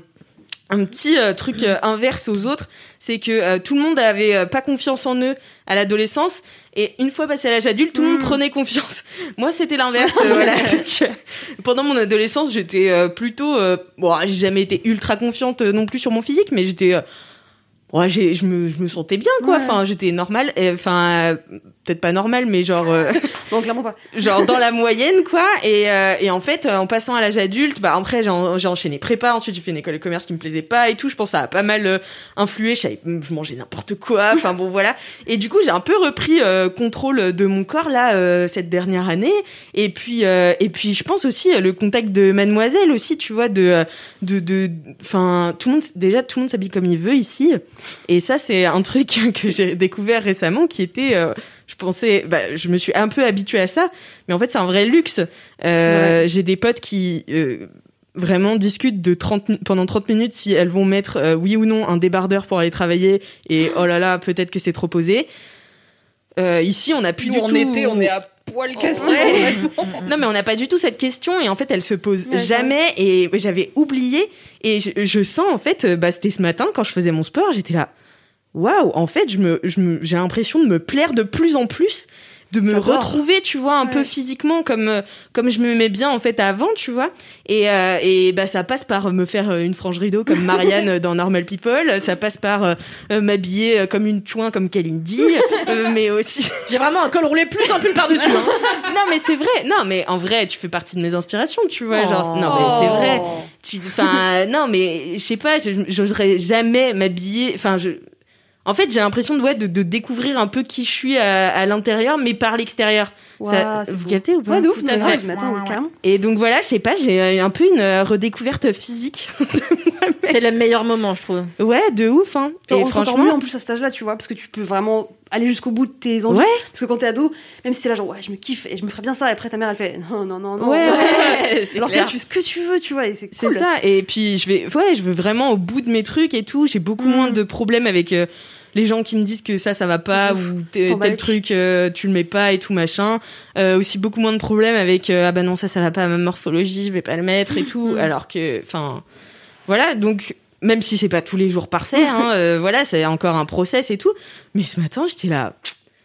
un petit truc inverse aux autres. C'est que tout le monde avait pas confiance en eux à l'adolescence. Et une fois passé à l'âge adulte, tout le monde prenait confiance. Moi, c'était l'inverse. euh, voilà. Donc, pendant mon adolescence, j'étais euh, plutôt. euh, bon, j'ai jamais été ultra confiante non plus sur mon physique, mais j'étais. Ouais, j'ai- je me, je me sentais bien, quoi. Ouais. Enfin, j'étais normale. Enfin, euh, peut-être pas normale, mais genre. euh, Non, clairement pas. genre dans la moyenne quoi et, euh, et en fait euh, en passant à l'âge adulte bah après j'ai en- j'ai enchaîné prépa ensuite j'ai fait une école de commerce qui me plaisait pas et tout je pense que ça a pas mal euh, influé je, je mangeais n'importe quoi enfin bon voilà et du coup j'ai un peu repris euh, contrôle de mon corps là euh, cette dernière année et puis euh, et puis je pense aussi le contact de mademoiselle aussi tu vois de de de enfin tout le monde déjà tout le monde s'habille comme il veut ici et ça c'est un truc que j'ai découvert récemment qui était euh, je pensais, bah, je me suis un peu habituée à ça, mais en fait c'est un vrai luxe. Euh, J'ai des potes qui euh, vraiment discutent de 30, mi- pendant 30 minutes si elles vont mettre oui ou non un débardeur pour aller travailler et oh là là peut-être que c'est trop posé. Ici on n'a plus Nous, du en tout. été, on est à poil cassé. Ouais. Non, mais on n'a pas du tout cette question et en fait, elle se pose Ouais, jamais et j'avais oublié et je, je sens en fait, euh, bah, c'était ce matin quand je faisais mon sport, j'étais là, waouh, en fait, je me, je me, j'ai l'impression de me plaire de plus en plus, de me retrouver, tu vois, un Ouais. peu physiquement comme, euh, comme je me mets bien en fait avant, tu vois. Et, euh, et bah, ça passe par me faire euh, une frange rideau comme Marianne dans Normal People, ça passe par euh, euh, m'habiller euh, comme une chouin comme Kalindi, euh, mais aussi. J'ai vraiment un col roulé plus un pull par-dessus. hein. Non, mais c'est vrai. Non, mais en vrai, tu fais partie de mes inspirations, tu vois. Genre, non, mais c'est vrai. Tu, enfin, non, mais je sais pas, j'oserais jamais m'habiller. Enfin, je. En fait, j'ai l'impression de, ouais, de, de découvrir un peu qui je suis à, à l'intérieur, mais par l'extérieur. Ça- vous beau. captez ou pas Ouais, de ouf, Tout à fait. carrément. Et donc voilà, je sais pas, j'ai euh, un peu une euh, redécouverte physique. C'est le meilleur moment, je trouve. ouais, de ouf, hein. Et on s'entend mieux franchement, en plus à cet âge-là, tu vois, parce que tu peux vraiment aller jusqu'au bout de tes envies. Ouais. Parce que quand t'es ado, même si t'es là, genre, ouais, je me kiffe et je me ferais bien ça, et après ta mère, elle fait, non, non, non, non. Ouais, Ouais, c'est Alors que clair. là, tu fais ce que tu veux, tu vois, et c'est C'est cool. ça. Et puis je vais, ouais, je veux vraiment au bout de mes trucs et tout. J'ai beaucoup moins de problèmes avec euh, les gens qui me disent que ça, ça va pas Ouf, ou t- bats tel truc, euh, tu le mets pas et tout machin. Euh, aussi beaucoup moins de problèmes avec euh, ah bah non ça, ça va pas à ma morphologie, je vais pas le mettre et tout. Alors que, enfin, voilà. Donc même si c'est pas tous les jours parfait, hein, euh, voilà, c'est encore un process et tout. Mais ce matin, j'étais là.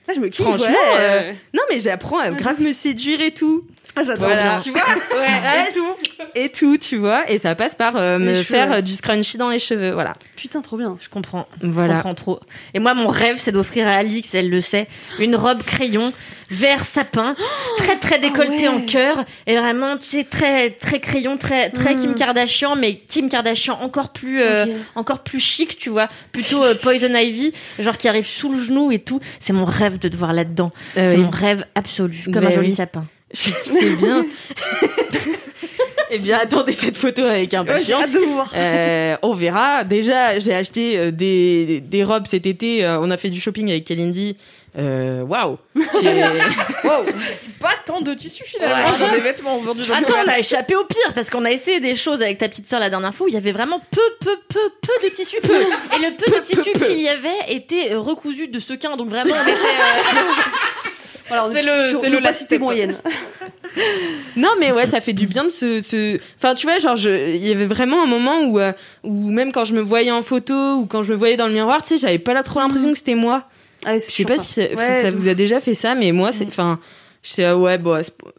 Ouais, je me kiffe, Franchement, ouais. euh, non mais j'apprends à grave me séduire et tout. Ah, j'adore. Voilà. Tu vois et tout. Et tout, tu vois. Et ça passe par euh, me cheveux, faire ouais. euh, du scrunchie dans les cheveux. Voilà. Putain, trop bien. Je comprends. Je Voilà. comprends trop. Et moi, mon rêve, c'est d'offrir à Alix, elle le sait, une robe crayon vert sapin, très très décolletée Ah ouais. en cœur, et vraiment, tu sais, très très crayon, très très Mm. Kim Kardashian, mais Kim Kardashian encore plus euh, encore plus chic, tu vois, plutôt euh, Poison Ivy, genre qui arrive sous le genou et tout. C'est mon rêve de te voir là-dedans. Euh, c'est oui. mon rêve absolu, comme Mais un joli oui. sapin. Je sais bien. Eh bien, attendez cette photo avec Ouais, impatience. Euh, on verra. Déjà, j'ai acheté euh, des, des robes cet été. Euh, on a fait du shopping avec Kalindi. Euh, Waouh. J'ai- Wow. Pas tant de tissu finalement dans des vêtements vendus dans Attends, on a échappé au pire parce qu'on a essayé des choses avec ta petite sœur la dernière fois où il y avait vraiment peu, peu, peu, peu de tissu. Peu. Et le peu de tissu qu'il y avait était recousu de sequins. Donc vraiment, on était. euh, C'est est le- c'est le moyenne. Non, mais ouais, ça fait du bien de se, se... enfin, tu vois, genre, je... il y avait vraiment un moment où, euh, où même quand je me voyais en photo ou quand je me voyais dans le miroir, tu sais, j'avais pas là trop l'impression que c'était moi. Ah, Je sais pas ça. si ça, Ouais, ça vous a déjà fait ça, mais moi, c'est, Mm. enfin, J'étais ah ouais bon c'est pas-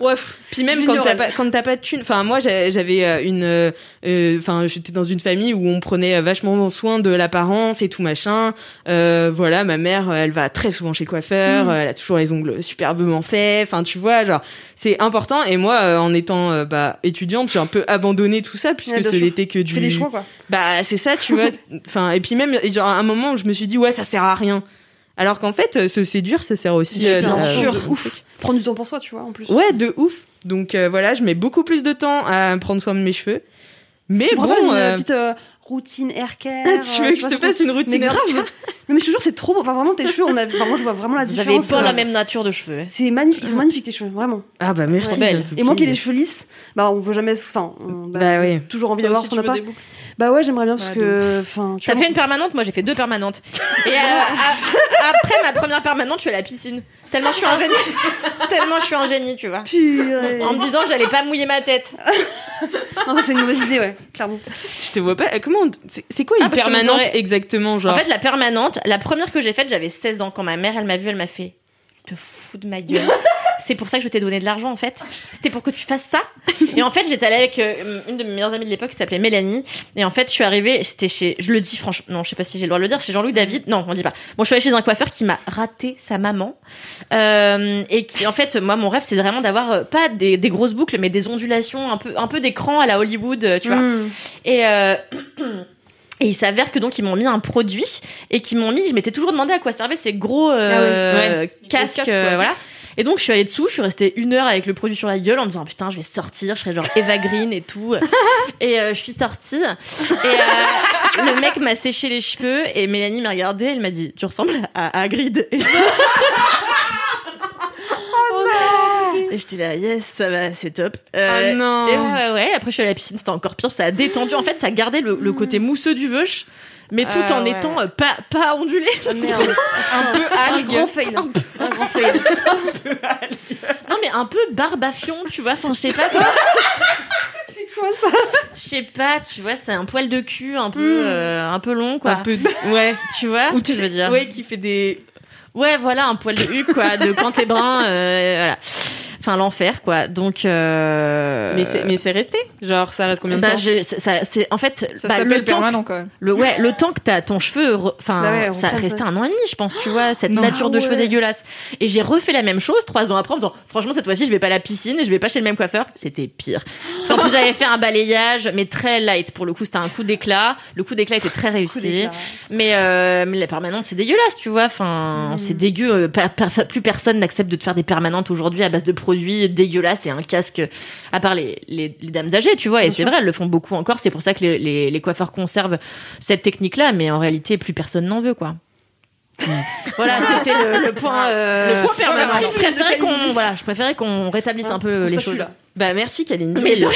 ouais puis même quand t'as pas quand t'as pas de thune enfin moi j'avais euh, une euh, euh, enfin j'étais dans une famille où on prenait vachement soin de l'apparence et tout machin. Euh, voilà ma mère elle va très souvent chez le coiffeur euh, elle a toujours les ongles superbement faits enfin tu vois genre c'est important. Et moi en étant bah étudiante j'ai un peu abandonné tout ça puisque Ouais, ce n'était que Tu du fais des choix, quoi. bah c'est ça tu vois. Enfin et puis même genre à un moment où je me suis dit ouais ça sert à rien alors qu'en fait euh, se séduire ça sert aussi euh, Bien à- sûr, ouf. Prendre du temps pour soi, tu vois, en plus. Ouais, de ouf. Donc euh, voilà, je mets beaucoup plus de temps à prendre soin de mes cheveux. Mais Tu bon, pas une euh, petite euh, routine hair care. tu veux que je te fasse une routine Mais grave. Mais je te jure, c'est trop beau. Enfin, vraiment, tes cheveux, on a... enfin, moi, je vois vraiment la Vous avez différence. pas euh, la même nature de cheveux. C'est magnifique, ils sont magnifiques tes cheveux, vraiment. Ah bah merci. Ouais. Et moi qui ai les cheveux lisses, bah on veut jamais. Enfin, on bah, Bah oui. toujours envie d'avoir ce qu'on n'a pas. Bah ouais, j'aimerais bien parce Ouais, que. Enfin, tu T'as fait une permanente, moi j'ai fait deux permanentes. Et euh, a- après ma première permanente, je suis à la piscine. Tellement je suis un génie. Tellement je suis un génie, tu vois. Purée. En me disant que j'allais pas mouiller ma tête. Non, ça c'est une mauvaise idée, ouais, clairement. Je te vois pas. euh, Comment on- c'est- C'est quoi une Ah, permanente exactement genre En fait, la permanente, la première que j'ai faite, j'avais 16 ans. Quand ma mère, elle m'a vue, elle m'a fait Tu te fous de ma gueule. C'est pour ça que je t'ai donné de l'argent, en fait. C'était pour que tu fasses ça. Et en fait, j'étais allée avec euh, une de mes meilleures amies de l'époque qui s'appelait Mélanie. Et en fait, je suis arrivée, c'était chez, je le dis franchement, non, je sais pas si j'ai le droit de le dire, chez Jean-Louis David. Non, on dit pas. Bon, je suis allée chez un coiffeur qui m'a raté sa maman. Euh, et qui, en fait, moi, mon rêve, c'est vraiment d'avoir euh, pas des, des grosses boucles, mais des ondulations, un peu, un peu d'écran à la Hollywood, tu vois. Mm. Et, euh, et il s'avère que donc ils m'ont mis un produit et qu'ils m'ont mis, je m'étais toujours demandé à quoi servaient ces gros euh, casques, euh, voilà. Et donc je suis allée dessous, je suis restée une heure avec le produit sur la gueule en me disant putain je vais sortir, je serai genre Eva Green et tout. et euh, je suis sortie et euh, le mec m'a séché les cheveux et Mélanie m'a regardé, elle m'a dit tu ressembles à Hagrid. Et j'étais- Et j'étais là, yes, ça va, c'est top. Euh, Ah non. Et ouais. Après, je suis allée à la piscine, c'était encore pire. Ça a détendu. En fait, ça gardait le, le côté mousseux du veuche, mais tout Ah en ouais. étant euh, pas, pas ondulé. Ah, merde. Un peu Un algue. grand fail. Un grand fail. Non, mais un peu barbafion, tu vois. Enfin, je sais pas quoi. C'est quoi ça? Je sais pas, tu vois, c'est un poil de cul un peu, Mm. euh, un peu long, quoi. un peu ouais. Tu vois Ou ce que je veux dire Ouais, qui fait des Ouais, voilà, un poil de huc, quoi, de quand t'es brun, euh, voilà. Enfin, l'enfer, quoi. Donc, euh... mais c'est mais c'est resté. Genre ça reste combien de bah, temps ça, c'est en fait Ça bah, le temps permanent. Le, ouais, le temps que t'as ton cheveu, enfin, Bah ouais, ça restait ça. un an et demi, je pense, tu vois, cette Non. nature de Ah cheveux dégueulasse. Et j'ai refait la même chose trois ans après en me disant, franchement, cette fois-ci, je vais pas à la piscine et je vais pas chez le même coiffeur. C'était pire. Parce qu'en plus, j'avais fait un balayage, mais très light. Pour le coup, c'était un coup d'éclat. Le coup d'éclat était très réussi. Mais, euh, mais la permanente, c'est dégueulasse, tu vois. Enfin, c'est dégueu. Euh, plus personne n'accepte de te faire des permanentes aujourd'hui à base de produits dégueulasses et un casque, à part les, les, les dames âgées, tu vois. Et c'est vrai, elles le font beaucoup encore. C'est pour ça que les, les, les coiffeurs conservent cette technique-là. Mais en réalité, plus personne n'en veut, quoi. voilà, c'était le, le point, euh, Le point permanent. Je préférais qu'on, voilà, je préférais qu'on rétablisse un peu les choses. Bah merci Kalindi. Mais de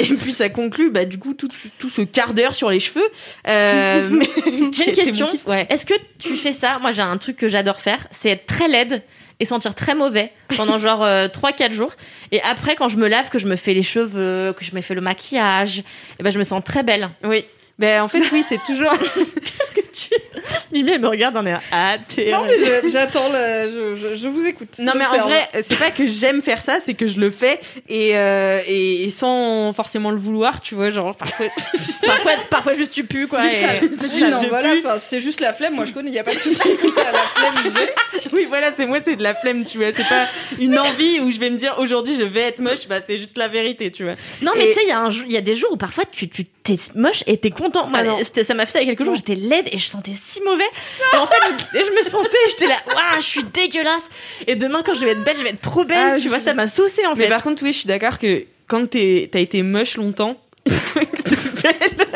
Et puis ça conclut bah du coup tout, tout ce quart d'heure sur les cheveux. Euh, J'ai une question. Ouais. Est-ce que tu fais ça? Moi, j'ai un truc que j'adore faire, c'est être très laide et sentir très mauvais pendant genre 3-4 jours. Et après, quand je me lave, que je me fais les cheveux, que je me fais le maquillage, et ben, je me sens très belle. Oui. Ben en fait oui c'est toujours. Qu'est-ce que tu... Mimi, elle me regarde en air. Ah, t'es... Non mais j'attends je, je, je vous écoute. Non mais en vrai c'est pas que j'aime faire ça c'est que je le fais et, euh, et, et sans forcément le vouloir tu vois genre parfois. parfois, parfois juste tu pues, quoi. et- Oui, non, voilà, c'est juste la flemme. Moi, je connais, il y a pas de souci. la flemme, j'ai. oui voilà c'est moi c'est de la flemme tu vois c'est pas une envie où je vais me dire aujourd'hui je vais être moche bah c'est juste la vérité tu vois. Non, mais tu sais, il y, a y des jours où parfois tu, tu t'es moche et t'es content. Moi, Ah c'était- ça m'a fait ça il y a quelques jours, j'étais laide et je sentais si mauvais. Et en fait, je, et je me sentais, j'étais là, waouh, je suis dégueulasse. Et demain, quand je vais être belle, je vais être trop belle. Ah, tu je vois, ça m'a saucé en Mais fait. par contre oui je suis d'accord que quand t'es- t'as été moche longtemps il faut que t'es belle.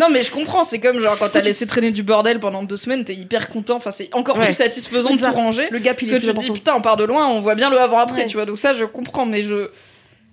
Non, mais je comprends. C'est comme genre quand t'as laissé traîner du bordel pendant deux semaines, t'es hyper content. Enfin, c'est encore Ouais. plus satisfaisant de tout ranger. Le gap, il Parce est que tu te dis putain, on part de loin, on voit bien le avant après, Ouais. tu vois. Donc ça, je comprends, mais je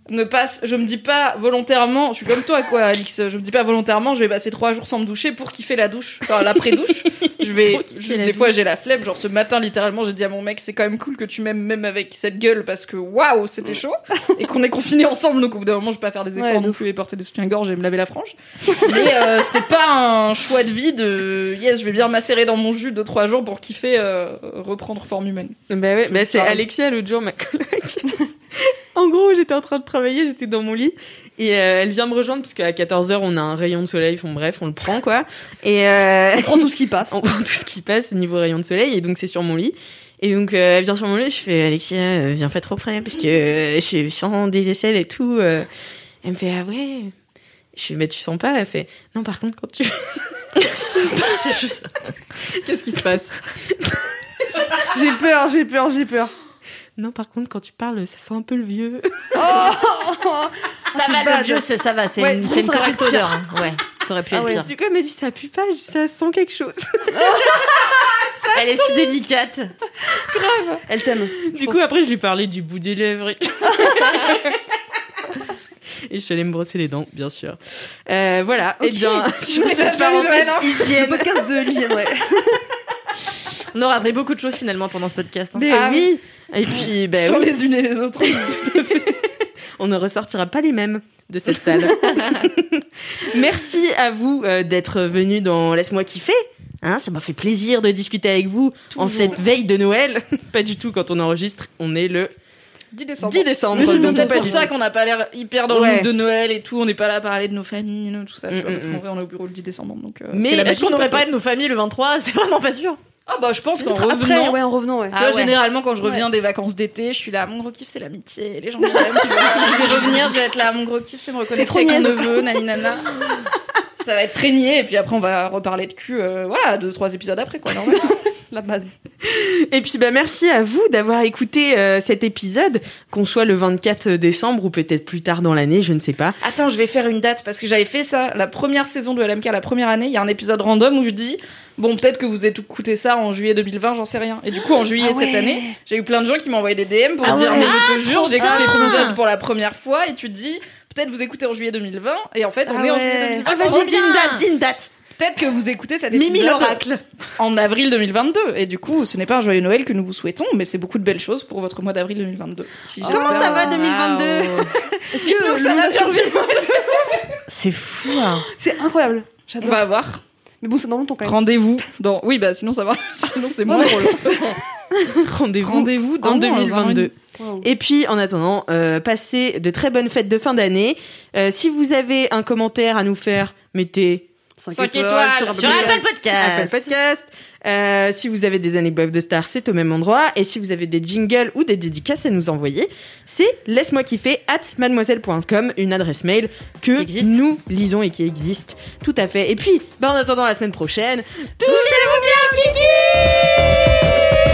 ne passe, je me dis pas volontairement. Je suis comme toi, quoi, Alix. Je me dis pas volontairement, je vais passer trois jours sans me doucher pour kiffer la douche, enfin l'après douche. Je vais, juste des fois j'ai la flemme. Genre ce matin, littéralement, j'ai dit à mon mec, c'est quand même cool que tu m'aimes même avec cette gueule parce que waouh, c'était chaud et qu'on est confinés ensemble. Donc au bout d'un moment, je peux pas faire des efforts Ouais, non plus et porter des soutiens-gorge et me laver la frange. Mais euh, c'était pas un choix de vie de yes, je vais bien macérer dans mon jus deux trois jours pour kiffer euh, reprendre forme humaine. Bah ouais, bah c'est. Alexia l'autre jour, ma coloc. En gros, j'étais en train de travailler, j'étais dans mon lit et euh, elle vient me rejoindre parce qu'à 14h on a un rayon de soleil, enfin bref, on le prend quoi. Et euh, On prend tout ce qui passe. on prend tout ce qui passe niveau rayon de soleil et donc c'est sur mon lit. Et donc euh, elle vient sur mon lit, je fais Alexia, euh, viens pas trop près parce que je suis sans des aisselles et tout. Elle me fait ah ouais. Je fais mais tu sens pas? Elle fait non par contre quand tu Qu'est-ce qui se passe? J'ai peur, j'ai peur, j'ai peur. Non par contre quand tu parles ça sent un peu le vieux. Ça va, bad. le vieux, c'est- ça va, c'est Ouais, une, une ça correcte odeur. hein. Ouais, ça aurait pu Ah être ouais. pire. Du coup elle m'a dit ça pue pas, ça sent quelque chose. Elle est si délicate. Elle t'aime. Du coup, après, je lui parlais du bout des lèvres. Et, et je suis allée me brosser les dents, bien sûr. Euh, voilà. Et bien, sur cette parenthèse hein. Le hygiène. podcast de l'hygiène, ouais. On aura appris beaucoup de choses finalement pendant ce podcast. hein. Mais Ah oui. Et puis, ben Sur oui, les unes et les autres. on ne ressortira pas les mêmes de cette salle. Merci à vous euh, d'être venus dans Laisse-moi kiffer. Hein, ça m'a fait plaisir de discuter avec vous en cette veille de Noël. pas du tout quand on enregistre. On est le 10 décembre. 10 décembre. Mais c'est donc peut-être pas pour ça qu'on n'a pas l'air hyper dans le Ouais. mood de Noël et tout. On n'est pas là à parler de nos familles, tout ça. tu Mm, vois, parce mm, qu'en vrai, on est au bureau le 10 décembre. Donc, euh, Mais Est-ce qu'on du aurait podcast. parlé de nos familles le 23 C'est vraiment pas sûr. Ah bah je pense qu'en Après, revenant, ouais, en revenant, ouais. tu vois, Ah ouais. généralement quand je reviens des vacances d'été, je suis là, mon gros kiff c'est l'amitié, les gens que j'aime, tu vois. Je vais revenir, je vais être là, mon gros kiff c'est me reconnaître trop avec mon niaise. neveu, nani nana. Ça va être traîné et puis après on va reparler de cul, euh, voilà, deux trois épisodes après quoi, normal. La base. Et puis bah merci à vous d'avoir écouté euh, cet épisode, qu'on soit le 24 décembre ou peut-être plus tard dans l'année, je ne sais pas. Attends, je vais faire une date parce que j'avais fait ça la première saison de LMK, la première année. Il y a un épisode random où je dis bon peut-être que vous écoutez ça en juillet 2020, j'en sais rien. Et du coup en juillet Ah cette ouais. année, j'ai eu plein de gens qui m'ont envoyé des DM pour Ah dire ouais. mais je te jure, trop j'ai écouté l'épisode pour la première fois et tu te dis peut-être vous écoutez en juillet 2020 et en fait on Ah est en juillet 2020. Ah vas-y, dis une date, dis une date. Peut-être que vous écoutez cet Mimi épisode l'oracle. en avril 2022 et du coup ce n'est pas un joyeux Noël que nous vous souhaitons mais c'est beaucoup de belles choses pour votre mois d'avril 2022. qui, Comment ça va 2022 Est-ce que ça va. C'est fou. hein. C'est incroyable. On J'adore. va voir. Mais bon, c'est dans longtemps quand même. Rendez-vous dans. Oui, bah sinon ça va. Sinon c'est moins drôle. Rendez-vous Rendez-vous dans en un an et 2022. demi. Wow. Et puis, en attendant, euh, passez de très bonnes fêtes de fin d'année. Euh, si vous avez un commentaire à nous faire, mettez Cinq 5 étoiles Sur sur Apple Apple Podcast. Podcast. Euh, si vous avez des anecdotes de stars, c'est au même endroit. Et si vous avez des jingles ou des dédicaces à nous envoyer, c'est laisse-moi kiffer at mademoiselle.com, une adresse mail que nous lisons et qui existe. Tout à fait. Et puis, bah, en attendant la semaine prochaine, touchez-vous bien, Kiki